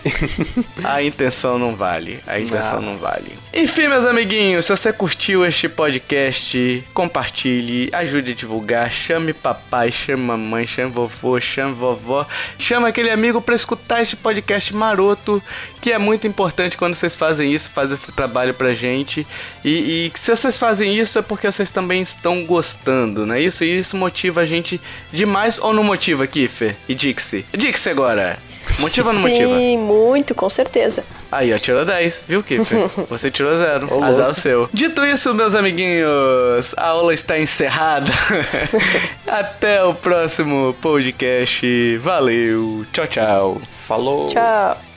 A intenção não vale. A intenção não, não vale. Enfim, meus amiguinhos, se você curtiu este podcast, compartilhe, ajude a divulgar, chame papai, chame mamãe, chame vovô, chame vovó, chama aquele amigo para escutar este podcast maroto, que é muito importante quando vocês fazem isso, fazem esse trabalho pra gente. E, e se vocês fazem isso é porque vocês também estão gostando, né? Isso e isso motiva a gente demais ou não motiva, Kiffer e Dixie? Dixie agora. Motiva ou não Sim, motiva? Sim, muito, com certeza. Aí, ó, tirou 10, viu, Kiffer? Você tirou zero. Azar o seu. Dito isso, meus amiguinhos, a aula está encerrada. Até o próximo podcast. Valeu. Tchau, tchau. Falou. Tchau.